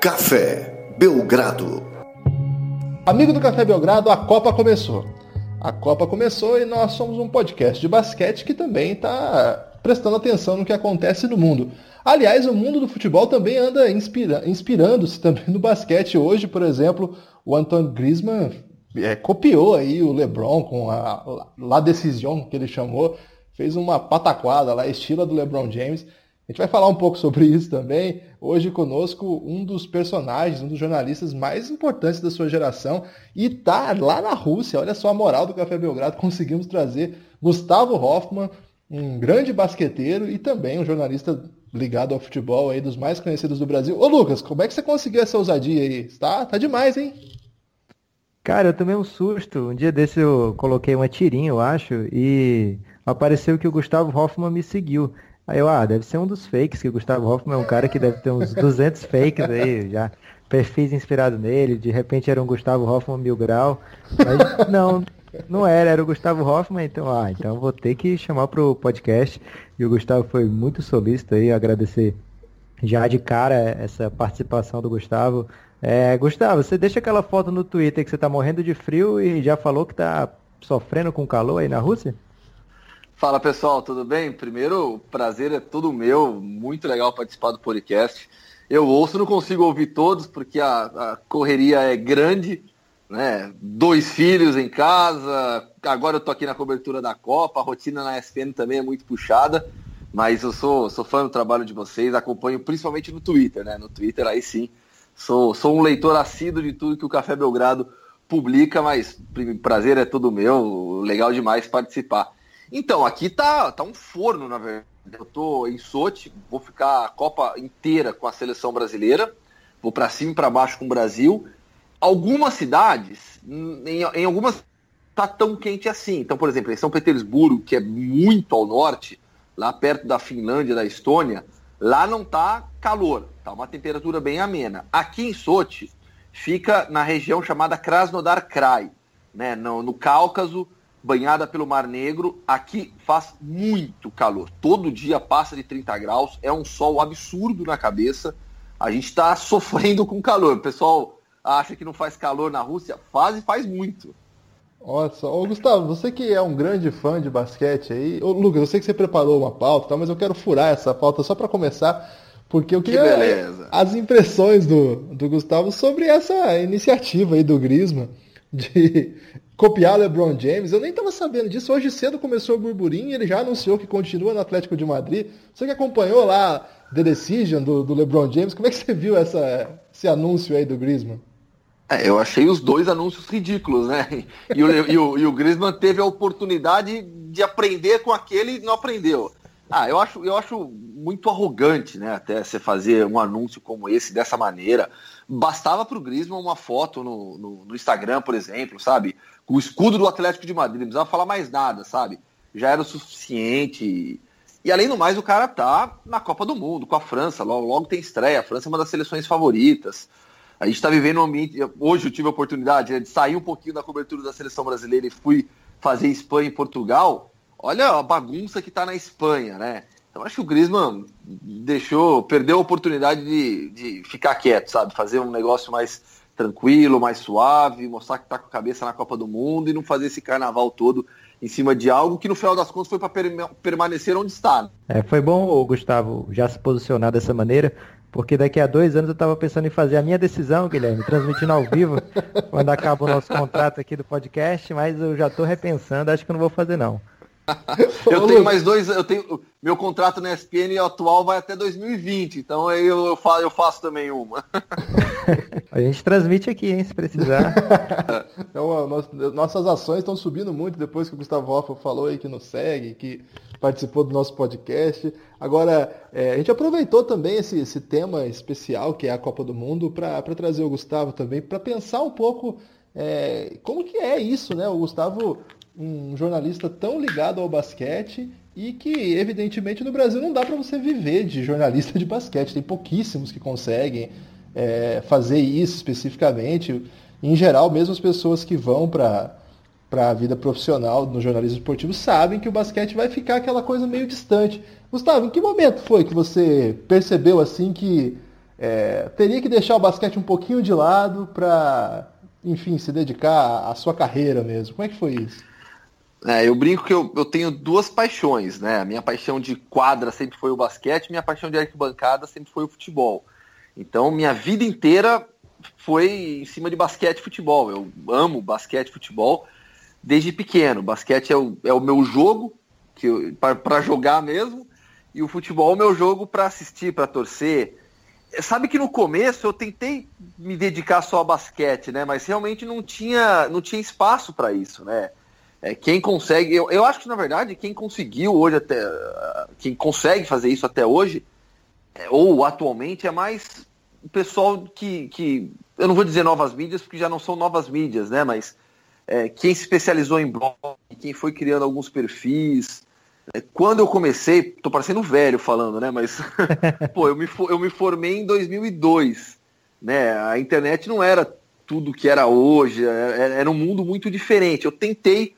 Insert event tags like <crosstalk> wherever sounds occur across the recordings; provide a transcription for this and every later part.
Café Belgrado. Amigo do Café Belgrado, a Copa começou. A Copa começou e nós somos um podcast de basquete que também está prestando atenção no que acontece no mundo. Aliás, o mundo do futebol também anda inspira inspirando-se também no basquete. Hoje, por exemplo, o Antoine Griezmann é, copiou aí o LeBron com a La Decision, que ele chamou, fez uma pataquada lá, estilo do LeBron James. A gente vai falar um pouco sobre isso também. Hoje conosco um dos personagens, um dos jornalistas mais importantes da sua geração e tá lá na Rússia. Olha só a moral do Café Belgrado. <laughs> Conseguimos trazer Gustavo Hoffman, um grande basqueteiro e também um jornalista ligado ao futebol aí dos mais conhecidos do Brasil. Ô Lucas, como é que você conseguiu essa ousadia aí? Tá, tá demais, hein? Cara, eu tomei um susto. Um dia desse eu coloquei uma tirinha, eu acho, e apareceu que o Gustavo Hoffman me seguiu. Aí eu, ah, deve ser um dos fakes, que o Gustavo Hoffman é um cara que deve ter uns 200 fakes aí, já perfis inspirados nele, de repente era um Gustavo Hoffman mil grau, mas não, não era, era o Gustavo Hoffman, então, ah, então vou ter que chamar pro podcast, e o Gustavo foi muito solícito aí, agradecer já de cara essa participação do Gustavo. É, Gustavo, você deixa aquela foto no Twitter que você tá morrendo de frio e já falou que tá sofrendo com calor aí na Rússia? Fala pessoal, tudo bem? Primeiro, o prazer é todo meu, muito legal participar do podcast. Eu ouço, não consigo ouvir todos porque a, a correria é grande, né? Dois filhos em casa, agora eu tô aqui na cobertura da Copa, a rotina na ESPN também é muito puxada, mas eu sou, sou fã do trabalho de vocês, acompanho principalmente no Twitter, né? No Twitter aí sim, sou, sou um leitor assíduo de tudo que o Café Belgrado publica, mas prazer é todo meu, legal demais participar. Então, aqui tá, tá um forno, na verdade. Eu tô em Sochi, vou ficar a Copa inteira com a seleção brasileira, vou para cima e para baixo com o Brasil. Algumas cidades, em, em algumas tá tão quente assim. Então, por exemplo, em São Petersburgo, que é muito ao norte, lá perto da Finlândia, da Estônia, lá não tá calor, tá uma temperatura bem amena. Aqui em Sochi, fica na região chamada Krasnodar Krai, né, no, no Cáucaso, banhada pelo Mar Negro. Aqui faz muito calor. Todo dia passa de 30 graus. É um sol absurdo na cabeça. A gente está <laughs> sofrendo com calor. O pessoal acha que não faz calor na Rússia. Faz e faz muito. Nossa, ô Gustavo, você que é um grande fã de basquete aí. Ô, Lucas, eu sei que você preparou uma pauta, tá, mas eu quero furar essa pauta só para começar. Porque eu queria que as impressões do, do Gustavo sobre essa iniciativa aí do Grisma de copiar LeBron James. Eu nem estava sabendo disso. Hoje cedo começou o burburinho e ele já anunciou que continua no Atlético de Madrid. Você que acompanhou lá The Decision do, do LeBron James, como é que você viu essa, esse anúncio aí do Griezmann? É, eu achei os dois anúncios ridículos, né? <laughs> E o, e, o, e o Griezmann teve a oportunidade de aprender com aquele e não aprendeu. Ah, eu acho, eu acho muito arrogante, né? Até você fazer um anúncio como esse dessa maneira. Bastava para o Griezmann uma foto no, no, no, Instagram, por exemplo, sabe? O escudo do Atlético de Madrid, não precisava falar mais nada, sabe? Já era o suficiente. E além do mais, o cara tá na Copa do Mundo, com a França, logo, logo tem estreia. A França é uma das seleções favoritas. A gente está vivendo um ambiente. Hoje eu tive a oportunidade né, de sair um pouquinho da cobertura da seleção brasileira e fui fazer Espanha e Portugal. Olha a bagunça que está na Espanha, né? Então acho que o Griezmann deixou, perdeu a oportunidade de, de ficar quieto, sabe? Fazer um negócio mais tranquilo, mais suave, mostrar que está com a cabeça na Copa do Mundo e não fazer esse carnaval todo em cima de algo que no final das contas foi para per permanecer onde está. Né? É, foi bom, Gustavo, já se posicionar dessa maneira, porque daqui a dois anos eu estava pensando em fazer a minha decisão, Guilherme, transmitindo ao vivo, <laughs> quando acaba o nosso contrato aqui do podcast, mas eu já estou repensando, acho que não vou fazer não. <laughs> eu tenho mais dois, eu tenho meu contrato na ESPN atual vai até 2020, então aí eu, eu, faço, eu faço também uma. <laughs> A gente transmite aqui, hein, se precisar. <laughs> então, nós, nossas ações estão subindo muito depois que o Gustavo Hoffman falou aí que nos segue, que participou do nosso podcast. Agora, é, a gente aproveitou também esse, esse tema especial, que é a Copa do Mundo, para trazer o Gustavo também, para pensar um pouco é, como que é isso, né? O Gustavo um jornalista tão ligado ao basquete e que, evidentemente, no Brasil não dá para você viver de jornalista de basquete. Tem pouquíssimos que conseguem é, fazer isso especificamente. Em geral, mesmo as pessoas que vão para para a vida profissional no jornalismo esportivo sabem que o basquete vai ficar aquela coisa meio distante. Gustavo, em que momento foi que você percebeu assim que é, teria que deixar o basquete um pouquinho de lado para, enfim, se dedicar à sua carreira mesmo. Como é que foi isso? É, eu brinco que eu, eu tenho duas paixões, né? A minha paixão de quadra sempre foi o basquete, minha paixão de arquibancada sempre foi o futebol. Então, minha vida inteira foi em cima de basquete e futebol. Eu amo basquete e futebol desde pequeno. Basquete é o, é o meu jogo para jogar mesmo, e o futebol é o meu jogo para assistir, para torcer. Sabe que no começo eu tentei me dedicar só a basquete, né? Mas realmente não tinha, não tinha espaço para isso, né? É, quem consegue, eu, eu acho que na verdade quem conseguiu hoje até, quem consegue fazer isso até hoje, é, ou atualmente, é mais o pessoal que, que, eu não vou dizer novas mídias, porque já não são novas mídias, né? Mas é, quem se especializou em blog, quem foi criando alguns perfis. É, quando eu comecei, tô parecendo velho falando, né? Mas, <laughs> pô, eu me, eu me formei em 2002, né? A internet não era tudo que era hoje, é, é, era um mundo muito diferente. Eu tentei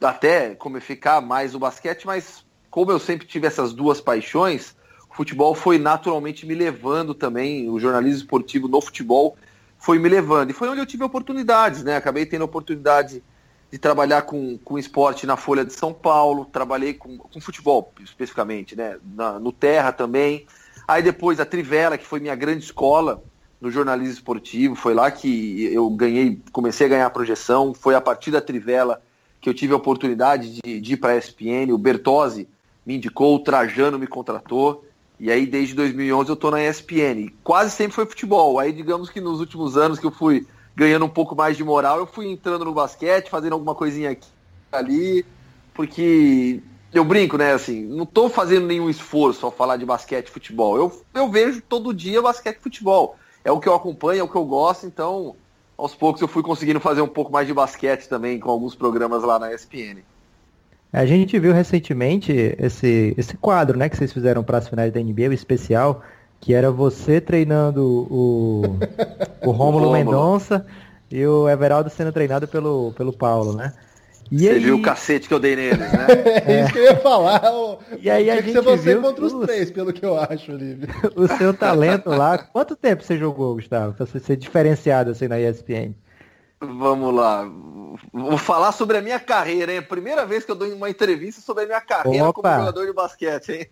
até como ficar mais o basquete, mas como eu sempre tive essas duas paixões, o futebol foi naturalmente me levando também, o jornalismo esportivo no futebol foi me levando. E foi onde eu tive oportunidades, né? Acabei tendo a oportunidade de trabalhar com, com esporte na Folha de São Paulo, trabalhei com, com futebol especificamente, né? Na, no Terra também. Aí depois a Trivela, que foi minha grande escola no jornalismo esportivo, foi lá que eu ganhei, comecei a ganhar projeção, foi a partir da Trivela que eu tive a oportunidade de, de ir para a ESPN, o Bertozzi me indicou, o Trajano me contratou, e aí desde 2011 eu estou na ESPN. Quase sempre foi futebol, aí digamos que nos últimos anos que eu fui ganhando um pouco mais de moral, eu fui entrando no basquete, fazendo alguma coisinha aqui ali, porque eu brinco, né, assim, não estou fazendo nenhum esforço ao falar de basquete e futebol. Eu, eu vejo todo dia basquete e futebol. É o que eu acompanho, é o que eu gosto, então aos poucos eu fui conseguindo fazer um pouco mais de basquete também com alguns programas lá na ESPN. A gente viu recentemente esse, esse quadro né, que vocês fizeram para as finais da NBA, o especial, que era você treinando o, <laughs> o Rômulo Mendonça e o Everaldo sendo treinado pelo, pelo Paulo, né? E você aí... viu o cacete que eu dei neles, né? <laughs> é isso que eu ia falar. O... E aí a gente que ser você viu contra os os- três, pelo que eu acho, Olívio. <laughs> o seu talento lá. Quanto tempo você jogou, Gustavo? Pra você ser diferenciado assim na ESPN? Vamos lá. Vou falar sobre a minha carreira, hein? Primeira vez que eu dou uma entrevista sobre a minha carreira Opa. como jogador de basquete, hein?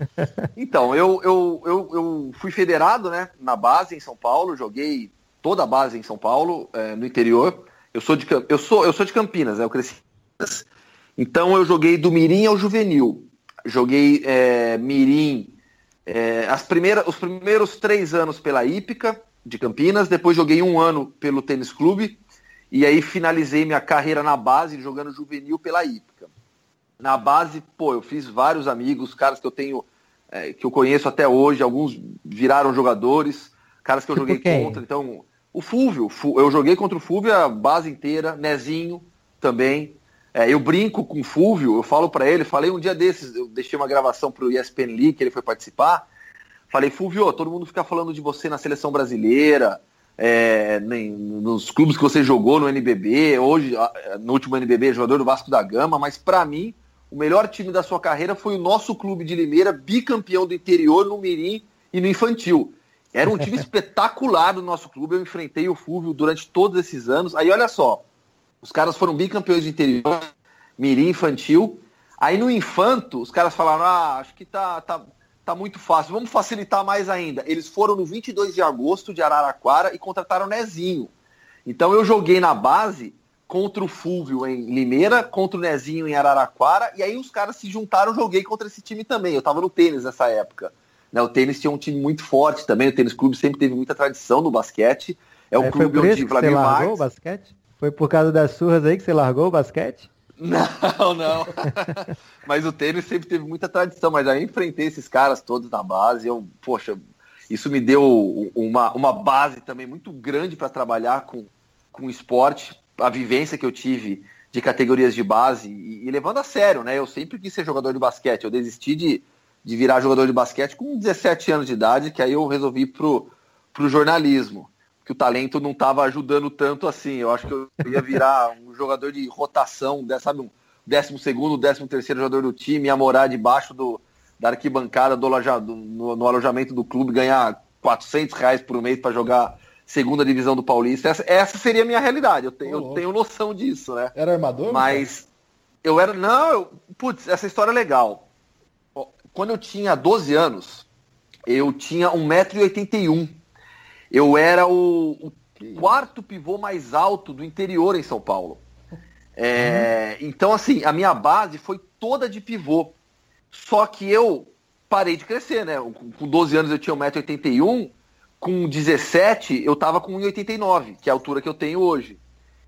<laughs> então, eu, eu, eu, eu fui federado, né? Na base em São Paulo, joguei toda a base em São Paulo, eh, no interior. Eu sou de eu sou eu sou de Campinas, né? Eu cresci. em Campinas. Então eu joguei do Mirim ao Juvenil. Joguei eh, Mirim eh, as primeiras, os primeiros três anos pela Hípica de Campinas, depois joguei um ano pelo Tênis Clube e aí finalizei minha carreira na base jogando juvenil pela Hípica. Na base, pô, eu fiz vários amigos, caras que eu tenho, eh, que eu conheço até hoje, alguns viraram jogadores, caras que eu Tipo joguei contra. Então, o Fúvio, Fu- eu joguei contra o Fúvio a base inteira, Nezinho também. É, eu brinco com o Fúvio, eu falo pra ele, falei um dia desses, eu deixei uma gravação pro ESPN League, que ele foi participar. Falei, Fúvio, todo mundo fica falando de você na seleção brasileira, é, nem- nos clubes que você jogou no NBB, hoje, no último NBB, jogador do Vasco da Gama, mas pra mim, o melhor time da sua carreira foi o nosso clube de Limeira, bicampeão do interior no Mirim e no Infantil. Era um time espetacular do nosso clube, eu enfrentei o Fúvio durante todos esses anos. Aí olha só, os caras foram bicampeões de interior, Mirim Infantil. Aí no Infanto, os caras falaram: ah, acho que tá, tá, tá muito fácil, vamos facilitar mais ainda. Eles foram no 22 de agosto de Araraquara e contrataram o Nezinho. Então eu joguei na base contra o Fúvio em Limeira, contra o Nezinho em Araraquara, e aí os caras se juntaram, joguei contra esse time também. Eu tava no tênis nessa época. Né, o tênis tinha um time muito forte também, o tênis clube sempre teve muita tradição no basquete. É o É, clube onde Vladimir largou Marques. o basquete? Foi por causa das surras aí que você largou o basquete? Não, não. <laughs> mas o tênis sempre teve muita tradição, mas aí enfrentei esses caras todos na base, eu, poxa, isso me deu uma, uma base também muito grande para trabalhar com, com o esporte, a vivência que eu tive de categorias de base e, e levando a sério, né? Eu sempre quis ser jogador de basquete, eu desisti de, de virar jogador de basquete com 17 anos de idade, que aí eu resolvi pro, pro jornalismo que o talento não estava ajudando tanto assim. Eu acho que eu ia virar <laughs> um jogador de rotação, sabe, um décimo segundo, décimo terceiro jogador do time, ia morar debaixo do, da arquibancada do, aloja- do- no, no alojamento do clube, ganhar 400 reais por mês para jogar segunda divisão do Paulista. Essa, essa seria a minha realidade. Eu tenho, eu tenho noção disso, né? Era armador? Mas eu era. Não, eu, putz, essa história é legal. Quando eu tinha 12 anos, eu tinha 1,81m. Eu era o, o quarto pivô mais alto do interior em São Paulo. É, uhum. Então, assim, a minha base foi toda de pivô. Só que eu parei de crescer, né? Com 12 anos eu tinha 1,81m, com 17 eu tava com 1,89m, que é a altura que eu tenho hoje.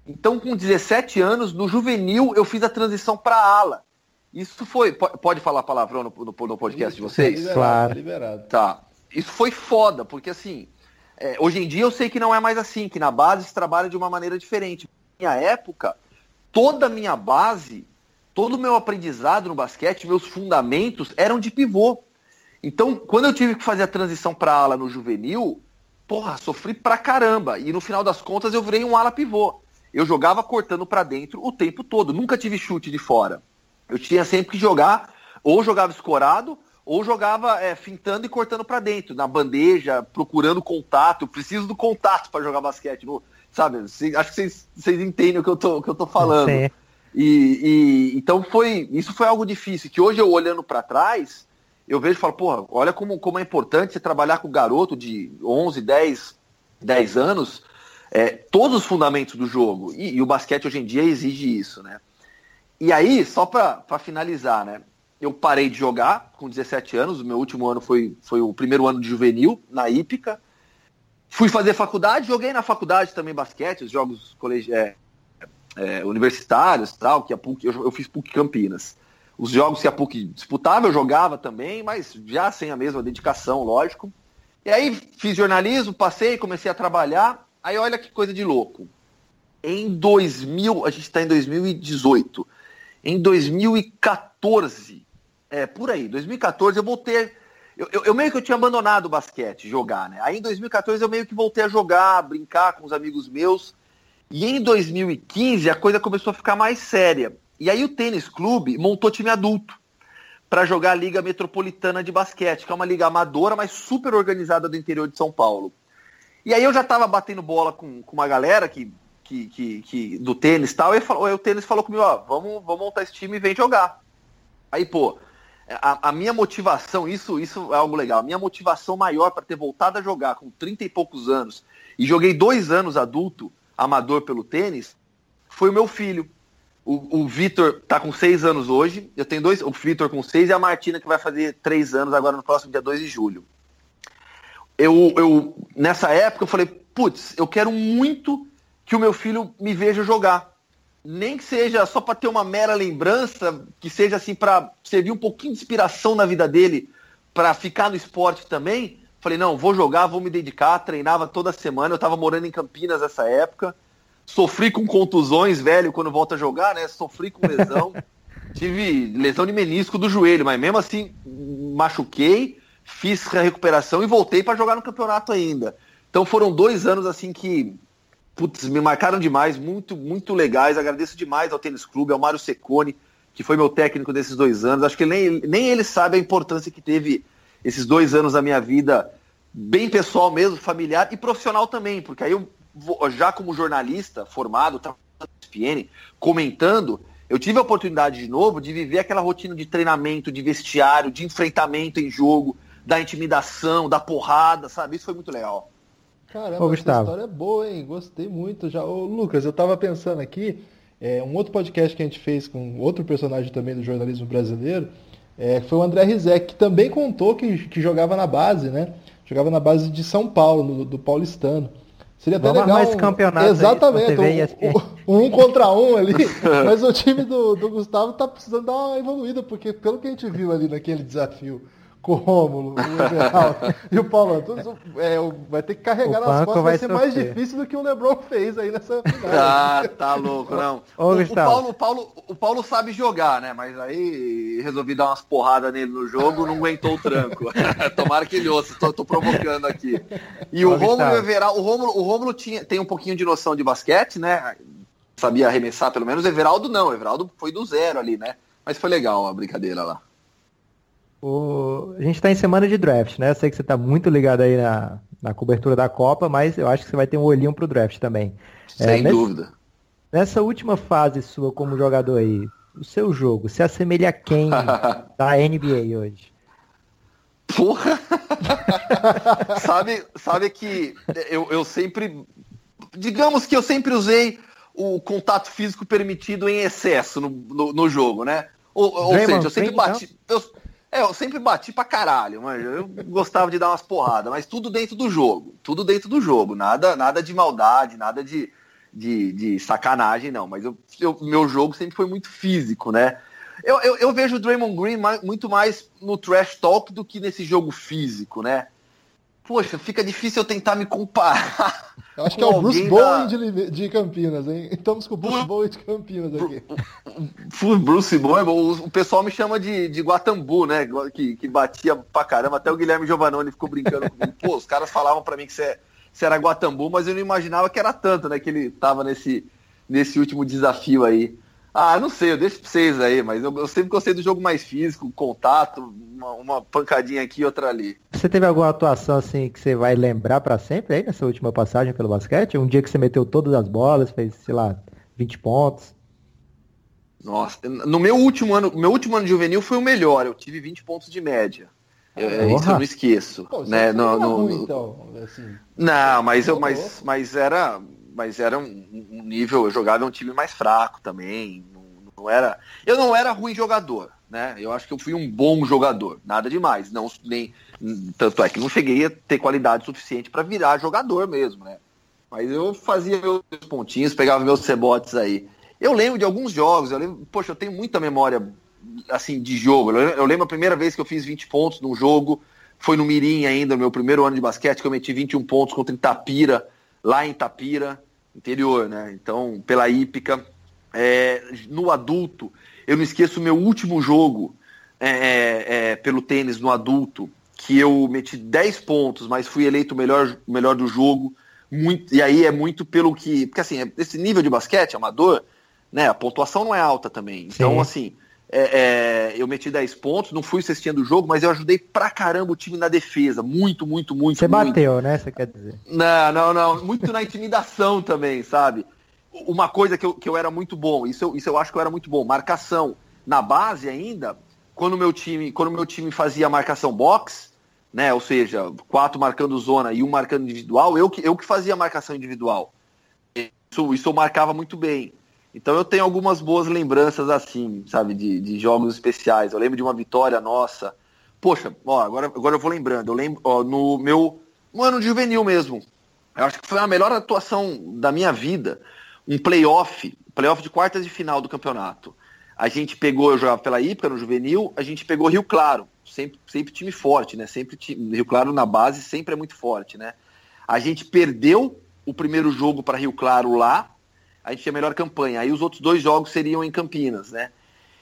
Então, com 17 anos, no juvenil, eu fiz a transição para ala. Isso foi. Pode falar palavrão no, no, no podcast de vocês? Liberado, claro. Liberado. Tá. Isso foi foda, porque assim, é, hoje em dia eu sei que não é mais assim, que na base se trabalha de uma maneira diferente. Na minha época, toda a minha base, todo o meu aprendizado no basquete, meus fundamentos eram de pivô. Então, quando eu tive que fazer a transição para ala no juvenil, porra, sofri pra caramba. E no final das contas eu virei um ala pivô. Eu jogava cortando para dentro o tempo todo, nunca tive chute de fora. Eu tinha sempre que jogar, ou jogava escorado, ou jogava é, fintando e cortando para dentro, na bandeja, procurando contato. Eu preciso do contato para jogar basquete. No, sabe? Acho que vocês, entendem o que eu tô, que eu tô falando. E, e, então foi isso foi algo difícil, que hoje eu olhando para trás, eu vejo e falo, porra, olha como, como é importante você trabalhar com garoto de 11, 10, 10 anos, é, todos os fundamentos do jogo. E, e, o basquete hoje em dia exige isso, né? E aí, só para finalizar, né? Eu parei de jogar com 17 anos, o meu último ano foi, foi o primeiro ano de juvenil, na Ípica. Fui fazer faculdade, joguei na faculdade também basquete, os jogos colegi é, é, universitários tal, que a PUC, eu, eu fiz PUC Campinas. Os jogos que a PUC disputava, eu jogava também, mas já sem a mesma dedicação, lógico. E aí fiz jornalismo, passei, comecei a trabalhar. Aí olha que coisa de louco. Em 2000, a gente está em 2018. Em 2014, é por aí, 2014 eu voltei. Eu, eu, eu, meio que eu tinha abandonado o basquete, jogar, né? Aí em 2014 eu meio que voltei a jogar, brincar com os amigos meus. E em 2015 a coisa começou a ficar mais séria. E aí o tênis clube montou time adulto para jogar a Liga Metropolitana de Basquete, que é uma liga amadora, mas super organizada do interior de São Paulo. E aí eu já tava batendo bola com, com uma galera que, que, que, que do tênis e tal, e o tênis falou comigo, ó, vamos, vamos montar esse time e vem jogar. Aí, pô, a, a, minha motivação, isso, isso é algo legal, a minha motivação maior para ter voltado a jogar com 30 e poucos anos, e joguei dois anos adulto, amador pelo tênis, foi o meu filho. O, o Vitor tá com seis anos hoje, eu tenho dois, o Vitor com seis e a Martina que vai fazer três anos agora no próximo dia 2 de julho eu, eu nessa época eu falei, putz, eu quero muito que o meu filho me veja jogar. Nem que seja só para ter uma mera lembrança, que seja assim para servir um pouquinho de inspiração na vida dele, para ficar no esporte também. Falei, não, vou jogar, vou me dedicar. Treinava toda semana. Eu estava morando em Campinas nessa época. Sofri com contusões, velho, quando volta a jogar, né? Sofri com lesão. <laughs> Tive lesão de menisco do joelho, mas mesmo assim machuquei fiz a recuperação e voltei para jogar no campeonato ainda. Então foram dois anos assim que putz, me marcaram demais, muito, muito legais. Agradeço demais ao Tênis Clube, ao Mário Secone, que foi meu técnico desses dois anos. Acho que nem, nem ele sabe a importância que teve esses dois anos da minha vida, bem pessoal mesmo, familiar e profissional também, porque aí eu, já como jornalista formado, na ESPN, comentando, eu tive a oportunidade de novo de viver aquela rotina de treinamento, de vestiário, de enfrentamento em jogo, da intimidação, da porrada, sabe? Isso foi muito legal. Caramba, Ô, essa história é boa, hein? Gostei muito já. Ô, Lucas, eu tava pensando aqui, é, um outro podcast que a gente fez com outro personagem também do jornalismo brasileiro, é, foi o André Rizek, que também contou que, que jogava na base, né? Jogava na base de São Paulo, no, do paulistano. Seria até Vamos legal. esse campeonato Exatamente. Um, um, um, contra um ali. <laughs> mas o time do, do Gustavo tá precisando dar uma evoluída, porque pelo que a gente viu ali naquele desafio com o Rômulo, o Everaldo e o Paulo Antunes, é, vai ter que carregar nas costas, vai, vai ser sofrer. mais difícil do que o Lebron fez aí nessa final. Ah, tá louco, não. Ô, o, o, Paulo, o, Paulo, o Paulo sabe jogar, né? Mas aí resolvi dar umas porradas nele no jogo, não aguentou o tranco. <laughs> Tomara que ele ouça, tô, tô provocando aqui. E Ô, o Rômulo e o Everaldo, o Rômulo, o Rômulo tinha, tem um pouquinho de noção de basquete, né? Sabia arremessar pelo menos, o Everaldo não, o Everaldo foi do zero ali, né? Mas foi legal a brincadeira lá. O... A gente está em semana de draft, né? Eu sei que você está muito ligado aí na, na cobertura da Copa, mas eu acho que você vai ter um olhinho pro draft também. É, Sem é, dúvida. Nessa última fase sua como jogador aí, o seu jogo se assemelha a quem <laughs> da NBA hoje? Porra! <laughs> sabe, sabe que eu, eu sempre. Digamos que eu sempre usei o contato físico permitido em excesso no, no, no jogo, né? Ou, ou seja, eu sempre bati. Eu, é, eu sempre bati pra caralho, mas eu gostava de dar umas porradas, mas tudo dentro do jogo. Tudo dentro do jogo. Nada, nada de maldade, nada de, de, de sacanagem, não. Mas eu, eu, meu jogo sempre foi muito físico, né? Eu, eu, eu vejo o Draymond Green mais, muito mais no trash talk do que nesse jogo físico, né? Poxa, fica difícil eu tentar me comparar. <laughs> Eu acho que é o Bruce Bowen da... de, de, Campinas, hein? Estamos com o Bruce Bowen de Campinas aqui. Bruce Bowen, o, o pessoal me chama de, de Guatambu, né? Que, que batia pra caramba. Até o Guilherme Giovanoni ficou brincando comigo. <laughs> Pô, os caras falavam pra mim que você, você era Guatambu, mas eu não imaginava que era tanto, né? Que ele tava nesse, nesse último desafio aí. Ah, não sei, eu deixo pra vocês aí, mas eu, eu sempre gostei do jogo mais físico, contato, uma, uma, pancadinha aqui e outra ali. Você teve alguma atuação assim que você vai lembrar para sempre aí nessa última passagem pelo basquete? Um dia que você meteu todas as bolas, fez, sei lá, 20 pontos? Nossa, no meu último ano, meu último ano de juvenil foi o melhor, eu tive 20 pontos de média. Eu, isso eu não esqueço. Pô, né? no, no, então, assim. Não, mas eu, mas, mas era mas era um, um, nível, eu jogava um time mais fraco também, não, não, era, eu não era ruim jogador, né? Eu acho que eu fui um bom jogador, nada demais, não nem tanto é que não cheguei a ter qualidade suficiente para virar jogador mesmo, né? Mas eu fazia meus pontinhos, pegava meus cebotes aí. Eu lembro de alguns jogos, eu lembro, poxa, eu tenho muita memória assim de jogo. Eu lembro a primeira vez que eu fiz 20 pontos num jogo, foi no Mirim ainda, no meu primeiro ano de basquete, que eu meti 21 pontos contra Itapira lá em Itapira, interior, né? Então, pela hípica. É, no adulto, eu não esqueço o meu último jogo é, é, é, pelo tênis no adulto, que eu meti 10 pontos, mas fui eleito o melhor, melhor do jogo. Muito, e aí é muito pelo que. Porque assim, esse nível de basquete amador, né? A pontuação não é alta também. Então, Sim. assim, é, é, eu meti 10 pontos, não fui cestinha do jogo, mas eu ajudei pra caramba o time na defesa. Muito, muito, muito. Você muito. bateu, né? Você quer dizer? Não, não, não. Muito na intimidação <laughs> também, sabe? Uma coisa que eu, que eu era muito bom, isso eu, isso eu acho que eu era muito bom, marcação. Na base ainda, quando meu time, quando meu time fazia marcação box, né? Ou seja, quatro marcando zona e um marcando individual, eu que, eu que fazia marcação individual. Isso, isso eu marcava muito bem. Então eu tenho algumas boas lembranças assim, sabe, de, de jogos especiais. Eu lembro de uma vitória nossa. Poxa, ó, agora, agora eu vou lembrando. Eu lembro, ó, no meu no ano de juvenil mesmo. Eu acho que foi a melhor atuação da minha vida. Um playoff, playoff de quartas de final do campeonato. A gente pegou, eu jogava pela IPA no juvenil, a gente pegou Rio Claro, sempre, sempre time forte, né? Sempre time, Rio Claro na base sempre é muito forte, né? A gente perdeu o primeiro jogo para Rio Claro lá, a gente tinha melhor campanha. Aí os outros dois jogos seriam em Campinas, né?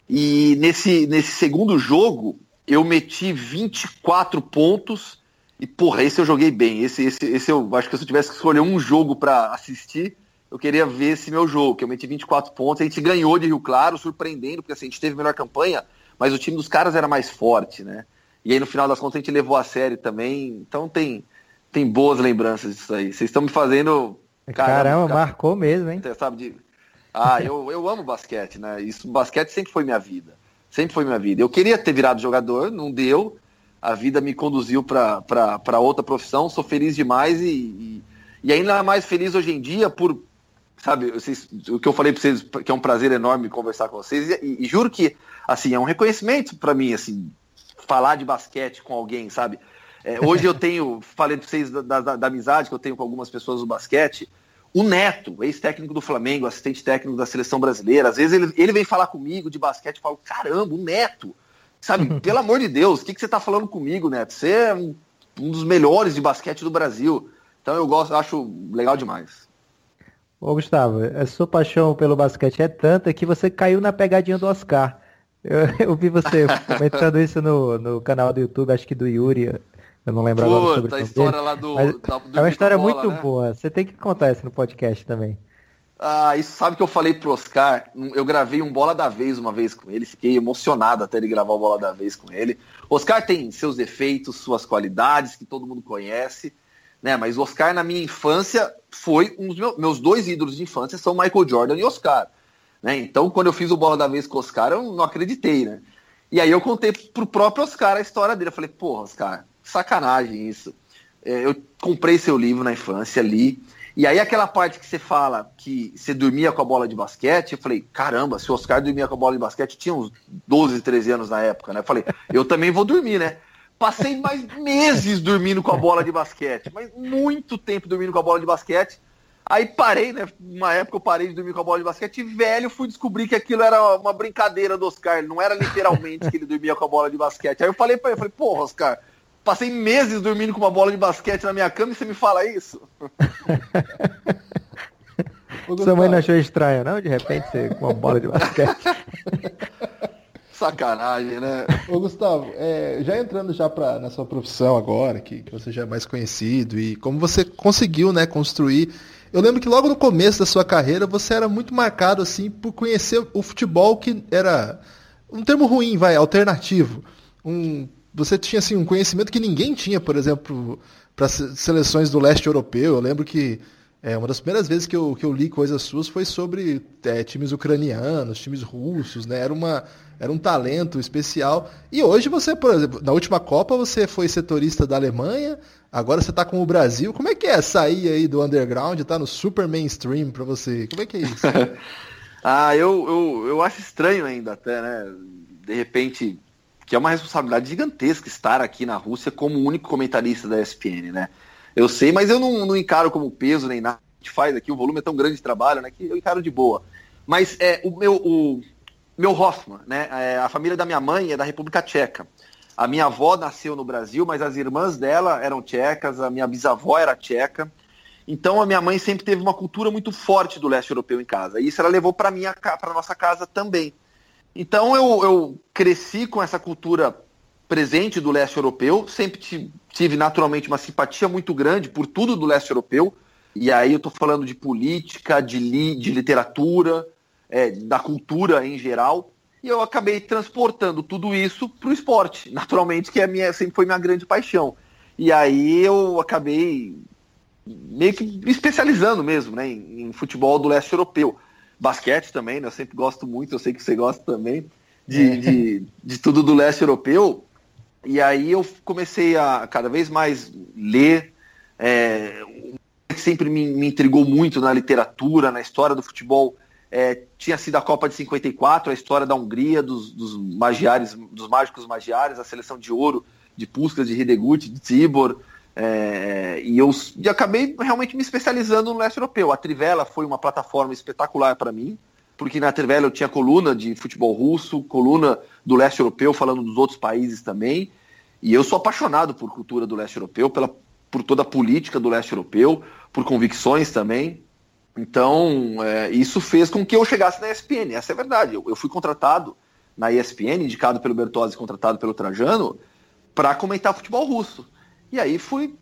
E nesse, nesse segundo jogo, eu meti 24 pontos. E, porra, esse eu joguei bem. Esse, esse, esse eu acho que se eu tivesse que escolher um jogo para assistir, eu queria ver esse meu jogo, que eu meti 24 pontos. A gente ganhou de Rio Claro, surpreendendo, porque assim, a gente teve melhor campanha, mas o time dos caras era mais forte, né? E aí, no final das contas, a gente levou a série também. Então tem, tem boas lembranças disso aí. Vocês estão me fazendo Caramba, Caramba marcou mesmo, hein? Você sabe de... Ah, eu, eu amo basquete, né? Isso, basquete sempre foi minha vida. Sempre foi minha vida. Eu queria ter virado jogador, não deu. A vida me conduziu para outra profissão. Sou feliz demais e, e, e, ainda mais feliz hoje em dia por, sabe, vocês, o que eu falei para vocês, que é um prazer enorme conversar com vocês. E, e juro que, assim, é um reconhecimento para mim, assim, falar de basquete com alguém, sabe? É, hoje eu tenho, falei para vocês da, da, da, amizade que eu tenho com algumas pessoas do basquete. O Neto, ex-técnico do Flamengo, assistente técnico da seleção brasileira, às vezes ele, ele vem falar comigo de basquete e falo: caramba, o Neto, sabe, <laughs> pelo amor de Deus, o que, que você está falando comigo, Neto? Você é um, um, dos melhores de basquete do Brasil. Então eu gosto, acho legal demais. Ô Gustavo, a sua paixão pelo basquete é tanta que você caiu na pegadinha do Oscar. Eu, <laughs> eu vi você <laughs> comentando isso no, no canal do YouTube, acho que do Yuri, eu não lembro agora sobre a história dele, lá do, da, do É uma história bola, muito né? boa. Você tem que contar isso no podcast também. Ah, isso sabe que eu falei pro Oscar? Eu gravei um Bola da Vez uma vez com ele, fiquei emocionado até ele gravar o Bola da Vez com ele. Oscar tem seus defeitos, suas qualidades, que todo mundo conhece, né? Mas o Oscar, na minha infância, foi um dos meus, meus dois ídolos de infância são Michael Jordan e Oscar. Né? Então, quando eu fiz o Bola da Vez com o Oscar, eu não acreditei, né? E aí eu contei pro próprio Oscar a história dele. Eu falei, porra, Oscar, sacanagem isso. É, eu comprei seu livro na infância, li. E aí aquela parte que você fala que você dormia com a bola de basquete, eu falei, caramba, se o Oscar dormia com a bola de basquete, tinha uns 12, 13 anos na época, né? Eu falei, eu também vou dormir, né? Passei mais meses dormindo com a bola de basquete, mas muito tempo dormindo com a bola de basquete. Aí parei, né? Uma época eu parei de dormir com a bola de basquete e velho fui descobrir que aquilo era uma brincadeira do Oscar, não era literalmente que ele dormia com a bola de basquete. Aí eu falei para ele, falei, porra, Oscar, Passei meses dormindo com uma bola de basquete na minha cama e você me fala isso? <laughs> Sua mãe não achou estranho, não? De repente você com uma bola de basquete. <laughs> Sacanagem, né? Ô Gustavo, é, já entrando já pra, na sua profissão agora, que, que você já é mais conhecido, e como você conseguiu né, construir. Eu lembro que logo no começo da sua carreira você era muito marcado assim por conhecer o futebol que era um termo ruim, vai, alternativo. Um você tinha assim um conhecimento que ninguém tinha, por exemplo, para seleções do leste europeu. Eu lembro que é, uma das primeiras vezes que eu, que eu li coisas suas foi sobre é, times ucranianos, times russos, né? Era, uma, era um talento especial. E hoje você, por exemplo, na última Copa você foi setorista da Alemanha, agora você está com o Brasil. Como é que é sair aí do underground e tá no super mainstream para você? Como é que é isso? <laughs> ah, eu, eu, eu acho estranho ainda até, né? De repente que é uma responsabilidade gigantesca estar aqui na Rússia como único comentarista da ESPN, né? Eu sei, mas eu não, não encaro como peso nem nada. A gente faz aqui, o volume é tão grande de trabalho, né? Que eu encaro de boa. Mas é, o meu, o meu Hoffman, né? É, a família da minha mãe é da República Tcheca. A minha avó nasceu no Brasil, mas as irmãs dela eram tchecas, a minha bisavó era tcheca. Então a minha mãe sempre teve uma cultura muito forte do leste europeu em casa. E isso ela levou para minha para nossa casa também. Então eu, eu cresci com essa cultura presente do leste europeu, sempre tive naturalmente uma simpatia muito grande por tudo do leste europeu, e aí eu estou falando de política, de, li, de literatura, é, da cultura em geral, e eu acabei transportando tudo isso para o esporte, <laughs> naturalmente, que é minha, sempre foi minha grande paixão. E aí eu acabei meio que me especializando mesmo né, em, em futebol do leste europeu basquete também, né? Eu sempre gosto muito, eu sei que você gosta também, de, é. de, de, tudo do leste europeu. E aí eu comecei a cada vez mais ler. É, que sempre me, me intrigou muito na literatura, na história do futebol. É, tinha sido a Copa de 54, a história da Hungria, dos, dos magiares, dos mágicos magiares, a seleção de ouro de Puskas, de Hidegut, de Tibor, é, e eu e acabei realmente me especializando no leste europeu. A Trivela foi uma plataforma espetacular para mim, porque na Trivela eu tinha coluna de futebol russo, coluna do leste europeu, falando dos outros países também. E eu sou apaixonado por cultura do leste europeu, pela, por toda a política do leste europeu, por convicções também. Então, é, isso fez com que eu chegasse na ESPN. Essa é a verdade. Eu, eu fui contratado na ESPN, indicado pelo Bertozzi, contratado pelo Trajano, para comentar futebol russo. E aí fui,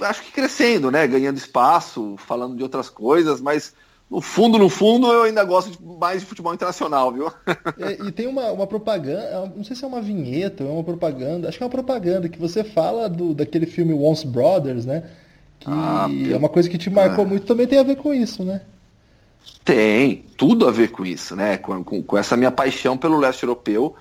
acho que crescendo, né? Ganhando espaço, falando de outras coisas, mas no fundo, no fundo, eu ainda gosto de, mais de futebol internacional, viu? <laughs> É, e tem uma, uma propaganda, não sei se é uma vinheta ou é uma propaganda, acho que é uma propaganda que você fala do, daquele filme Once Brothers, né? Que ah, é uma coisa que te marcou ah. muito, também tem a ver com isso, né? Tem, tudo a ver com isso, né? Com, com, com essa minha paixão pelo leste europeu.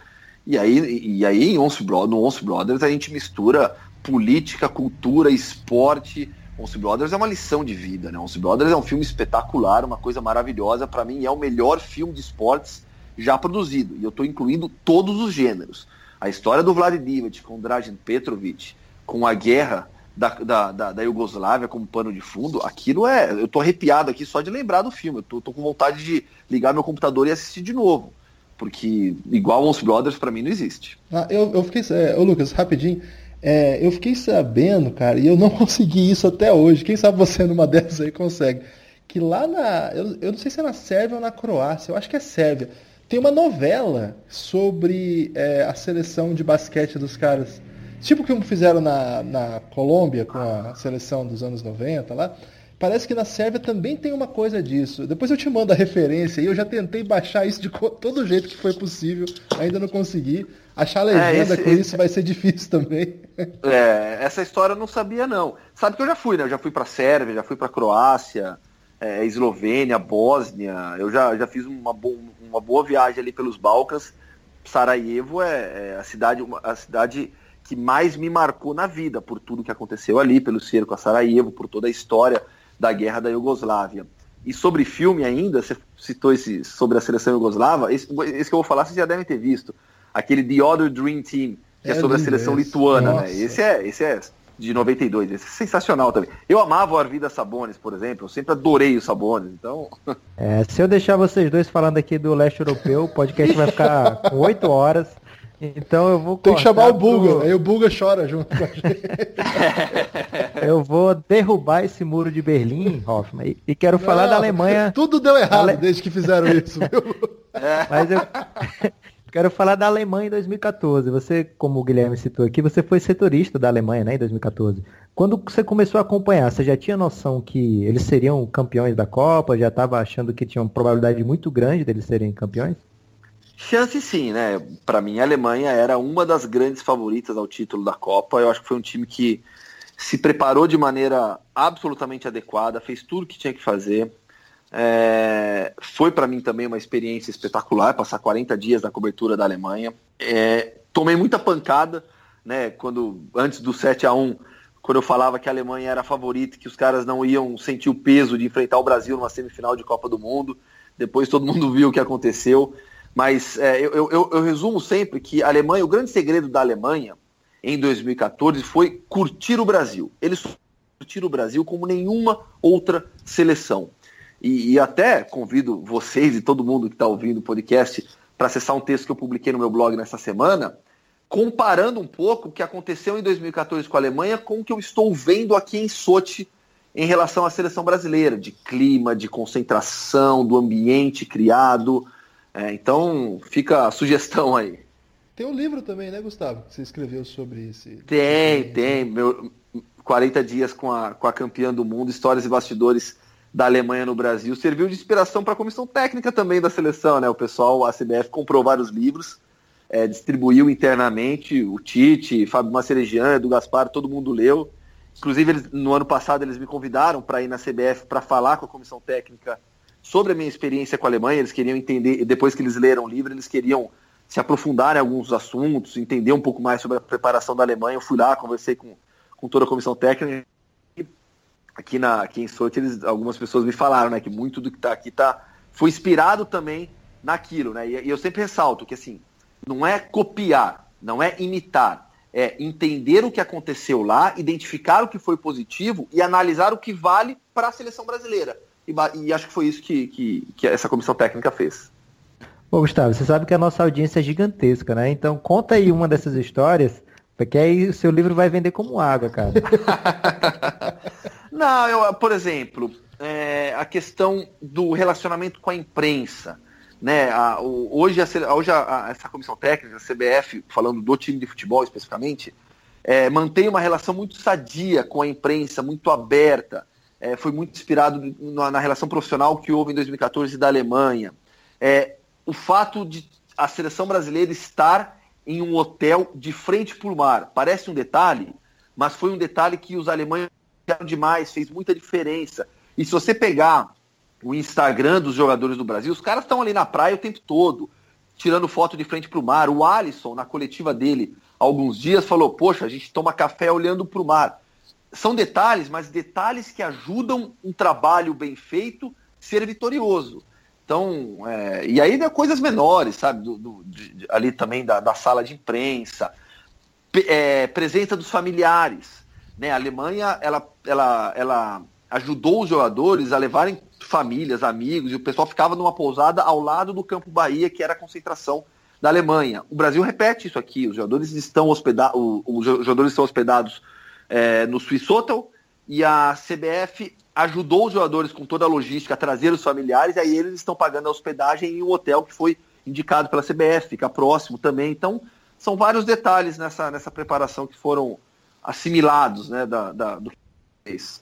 E aí, e aí em Once, no Once Brothers a gente mistura política, cultura, esporte. Once Brothers é uma lição de vida, né? Once Brothers é um filme espetacular, uma coisa maravilhosa. Para mim, é o melhor filme de esportes já produzido. E eu estou incluindo todos os gêneros. A história do Vlad Divac com Dragan Petrovic, com a guerra da, da, da, da Iugoslávia como pano de fundo, aquilo é. Eu tô arrepiado aqui só de lembrar do filme. Eu tô com vontade de ligar meu computador e assistir de novo. Porque igual Once Brothers, para mim, não existe. Ah, eu, eu fiquei. É, ô Lucas, rapidinho. É, eu fiquei sabendo, cara, e eu não <laughs> consegui isso até hoje. Quem sabe você numa dessas aí consegue. Que lá na. Eu, eu não sei se é na Sérvia ou na Croácia, eu acho que é Sérvia. Tem uma novela sobre é, a seleção de basquete dos caras. Tipo como fizeram na, na Colômbia com a seleção dos anos 90 lá. Parece que na Sérvia também tem uma coisa disso. Depois eu te mando a referência e eu já tentei baixar isso de todo jeito que foi possível, ainda não consegui. Achar a legenda é, esse, com esse... isso vai ser difícil também. <laughs> É, essa história eu não sabia não. Sabe que eu já fui, né? Eu já fui para Sérvia, já fui para Croácia, é, Eslovênia, Bósnia. Eu já, já fiz uma, bo uma boa viagem ali pelos Balcãs. Sarajevo é, é a cidade, a cidade que mais me marcou na vida por tudo que aconteceu ali, pelo cerco a Sarajevo, por toda a história da guerra da Iugoslávia. E sobre filme ainda, você citou esse sobre a seleção iugoslava, esse, esse que eu vou falar vocês já devem ter visto, aquele The Other Dream Team, que é, é sobre a seleção esse. lituana, né? Esse é, esse é de 92, esse é sensacional também. Eu amava o Arvida Sabones, por exemplo, eu sempre adorei o Sabones, então... <laughs> É, se eu deixar vocês dois falando aqui do leste europeu, o podcast vai ficar com 8 horas. Então eu vou Tem que chamar o Buga, pro... aí o Buga chora junto com a gente. <laughs> eu vou derrubar esse muro de Berlim, Hoffman, e, e quero Não, falar da Alemanha. Tudo deu errado Ale... desde que fizeram isso, <laughs> Mas eu quero falar da Alemanha em 2014. Você, como o Guilherme citou aqui, você foi setorista da Alemanha, né, em 2014. Quando você começou a acompanhar, você já tinha noção que eles seriam campeões da Copa? Já estava achando que tinha uma probabilidade muito grande deles serem campeões? Chance sim, né? Para mim, a Alemanha era uma das grandes favoritas ao título da Copa. Eu acho que foi um time que se preparou de maneira absolutamente adequada, fez tudo o que tinha que fazer. É... foi para mim também uma experiência espetacular passar 40 dias na cobertura da Alemanha. É... tomei muita pancada, né? Quando antes do 7 a 1 quando eu falava que a Alemanha era a favorita, que os caras não iam sentir o peso de enfrentar o Brasil numa semifinal de Copa do Mundo. Depois todo mundo viu o que aconteceu. Mas é, eu, eu, eu, resumo sempre que a Alemanha, o grande segredo da Alemanha em 2014 foi curtir o Brasil. Eles curtiram o Brasil como nenhuma outra seleção. E, e até convido vocês e todo mundo que está ouvindo o podcast para acessar um texto que eu publiquei no meu blog nessa semana, comparando um pouco o que aconteceu em 2014 com a Alemanha com o que eu estou vendo aqui em Sochi em relação à seleção brasileira, de clima, de concentração, do ambiente criado, é, então fica a sugestão aí. Tem um livro também, né, Gustavo? Que você escreveu sobre esse. Tem, tem. Meu 40 dias com a, com a campeã do mundo, histórias e bastidores da Alemanha no Brasil. Serviu de inspiração para a comissão técnica também da seleção, né? O pessoal, a CBF, comprou vários livros, é, distribuiu internamente. O Tite, Fábio Macerejian, Edu Gaspar, todo mundo leu. Inclusive, eles, no ano passado, eles me convidaram para ir na CBF para falar com a comissão técnica sobre a minha experiência com a Alemanha, eles queriam entender, depois que eles leram o livro, eles queriam se aprofundar em alguns assuntos, entender um pouco mais sobre a preparação da Alemanha. Eu fui lá, conversei com, com toda a comissão técnica. Aqui, na, aqui em Sochi, eles, algumas pessoas me falaram né, que muito do que está aqui tá, foi inspirado também naquilo. Né? E, e eu sempre ressalto que assim, não é copiar, não é imitar, é entender o que aconteceu lá, identificar o que foi positivo e analisar o que vale para a seleção brasileira. E, e acho que foi isso que, que, que essa comissão técnica fez. Ô, Gustavo, você sabe que a nossa audiência é gigantesca, né? Então conta aí uma dessas histórias, porque aí o seu livro vai vender como água, cara. <laughs> Não, eu, por exemplo, é, a questão do relacionamento com a imprensa. Né, a, o, hoje, a, hoje a, essa comissão técnica, a CBF, falando do time de futebol especificamente, é, mantém uma relação muito sadia com a imprensa, muito aberta é, foi muito inspirado na, na, relação profissional que houve em 2014 da Alemanha. É, o fato de a seleção brasileira estar em um hotel de frente para o mar. Parece um detalhe, mas foi um detalhe que os alemães demais, fez muita diferença. E se você pegar o Instagram dos jogadores do Brasil, os caras estão ali na praia o tempo todo, tirando foto de frente para o mar. O Alisson, na coletiva dele, alguns dias, falou: Poxa, a gente toma café olhando para o mar são detalhes, mas detalhes que ajudam um trabalho bem feito ser vitorioso. Então, é, e aí coisas menores, sabe? Do, do de, ali também da, da, sala de imprensa, é, presença dos familiares. Né? A Alemanha ela, ela, ela ajudou os jogadores a levarem famílias, amigos, e o pessoal ficava numa pousada ao lado do Campo Bahia, que era a concentração da Alemanha. O Brasil repete isso aqui, os jogadores estão hospedados, os jogadores estão hospedados é, no Swiss Hotel e a CBF ajudou os jogadores com toda a logística a trazer os familiares, e aí eles estão pagando a hospedagem em um hotel que foi indicado pela CBF, fica próximo também. Então, são vários detalhes nessa, nessa preparação que foram assimilados né, da, da, do que fez.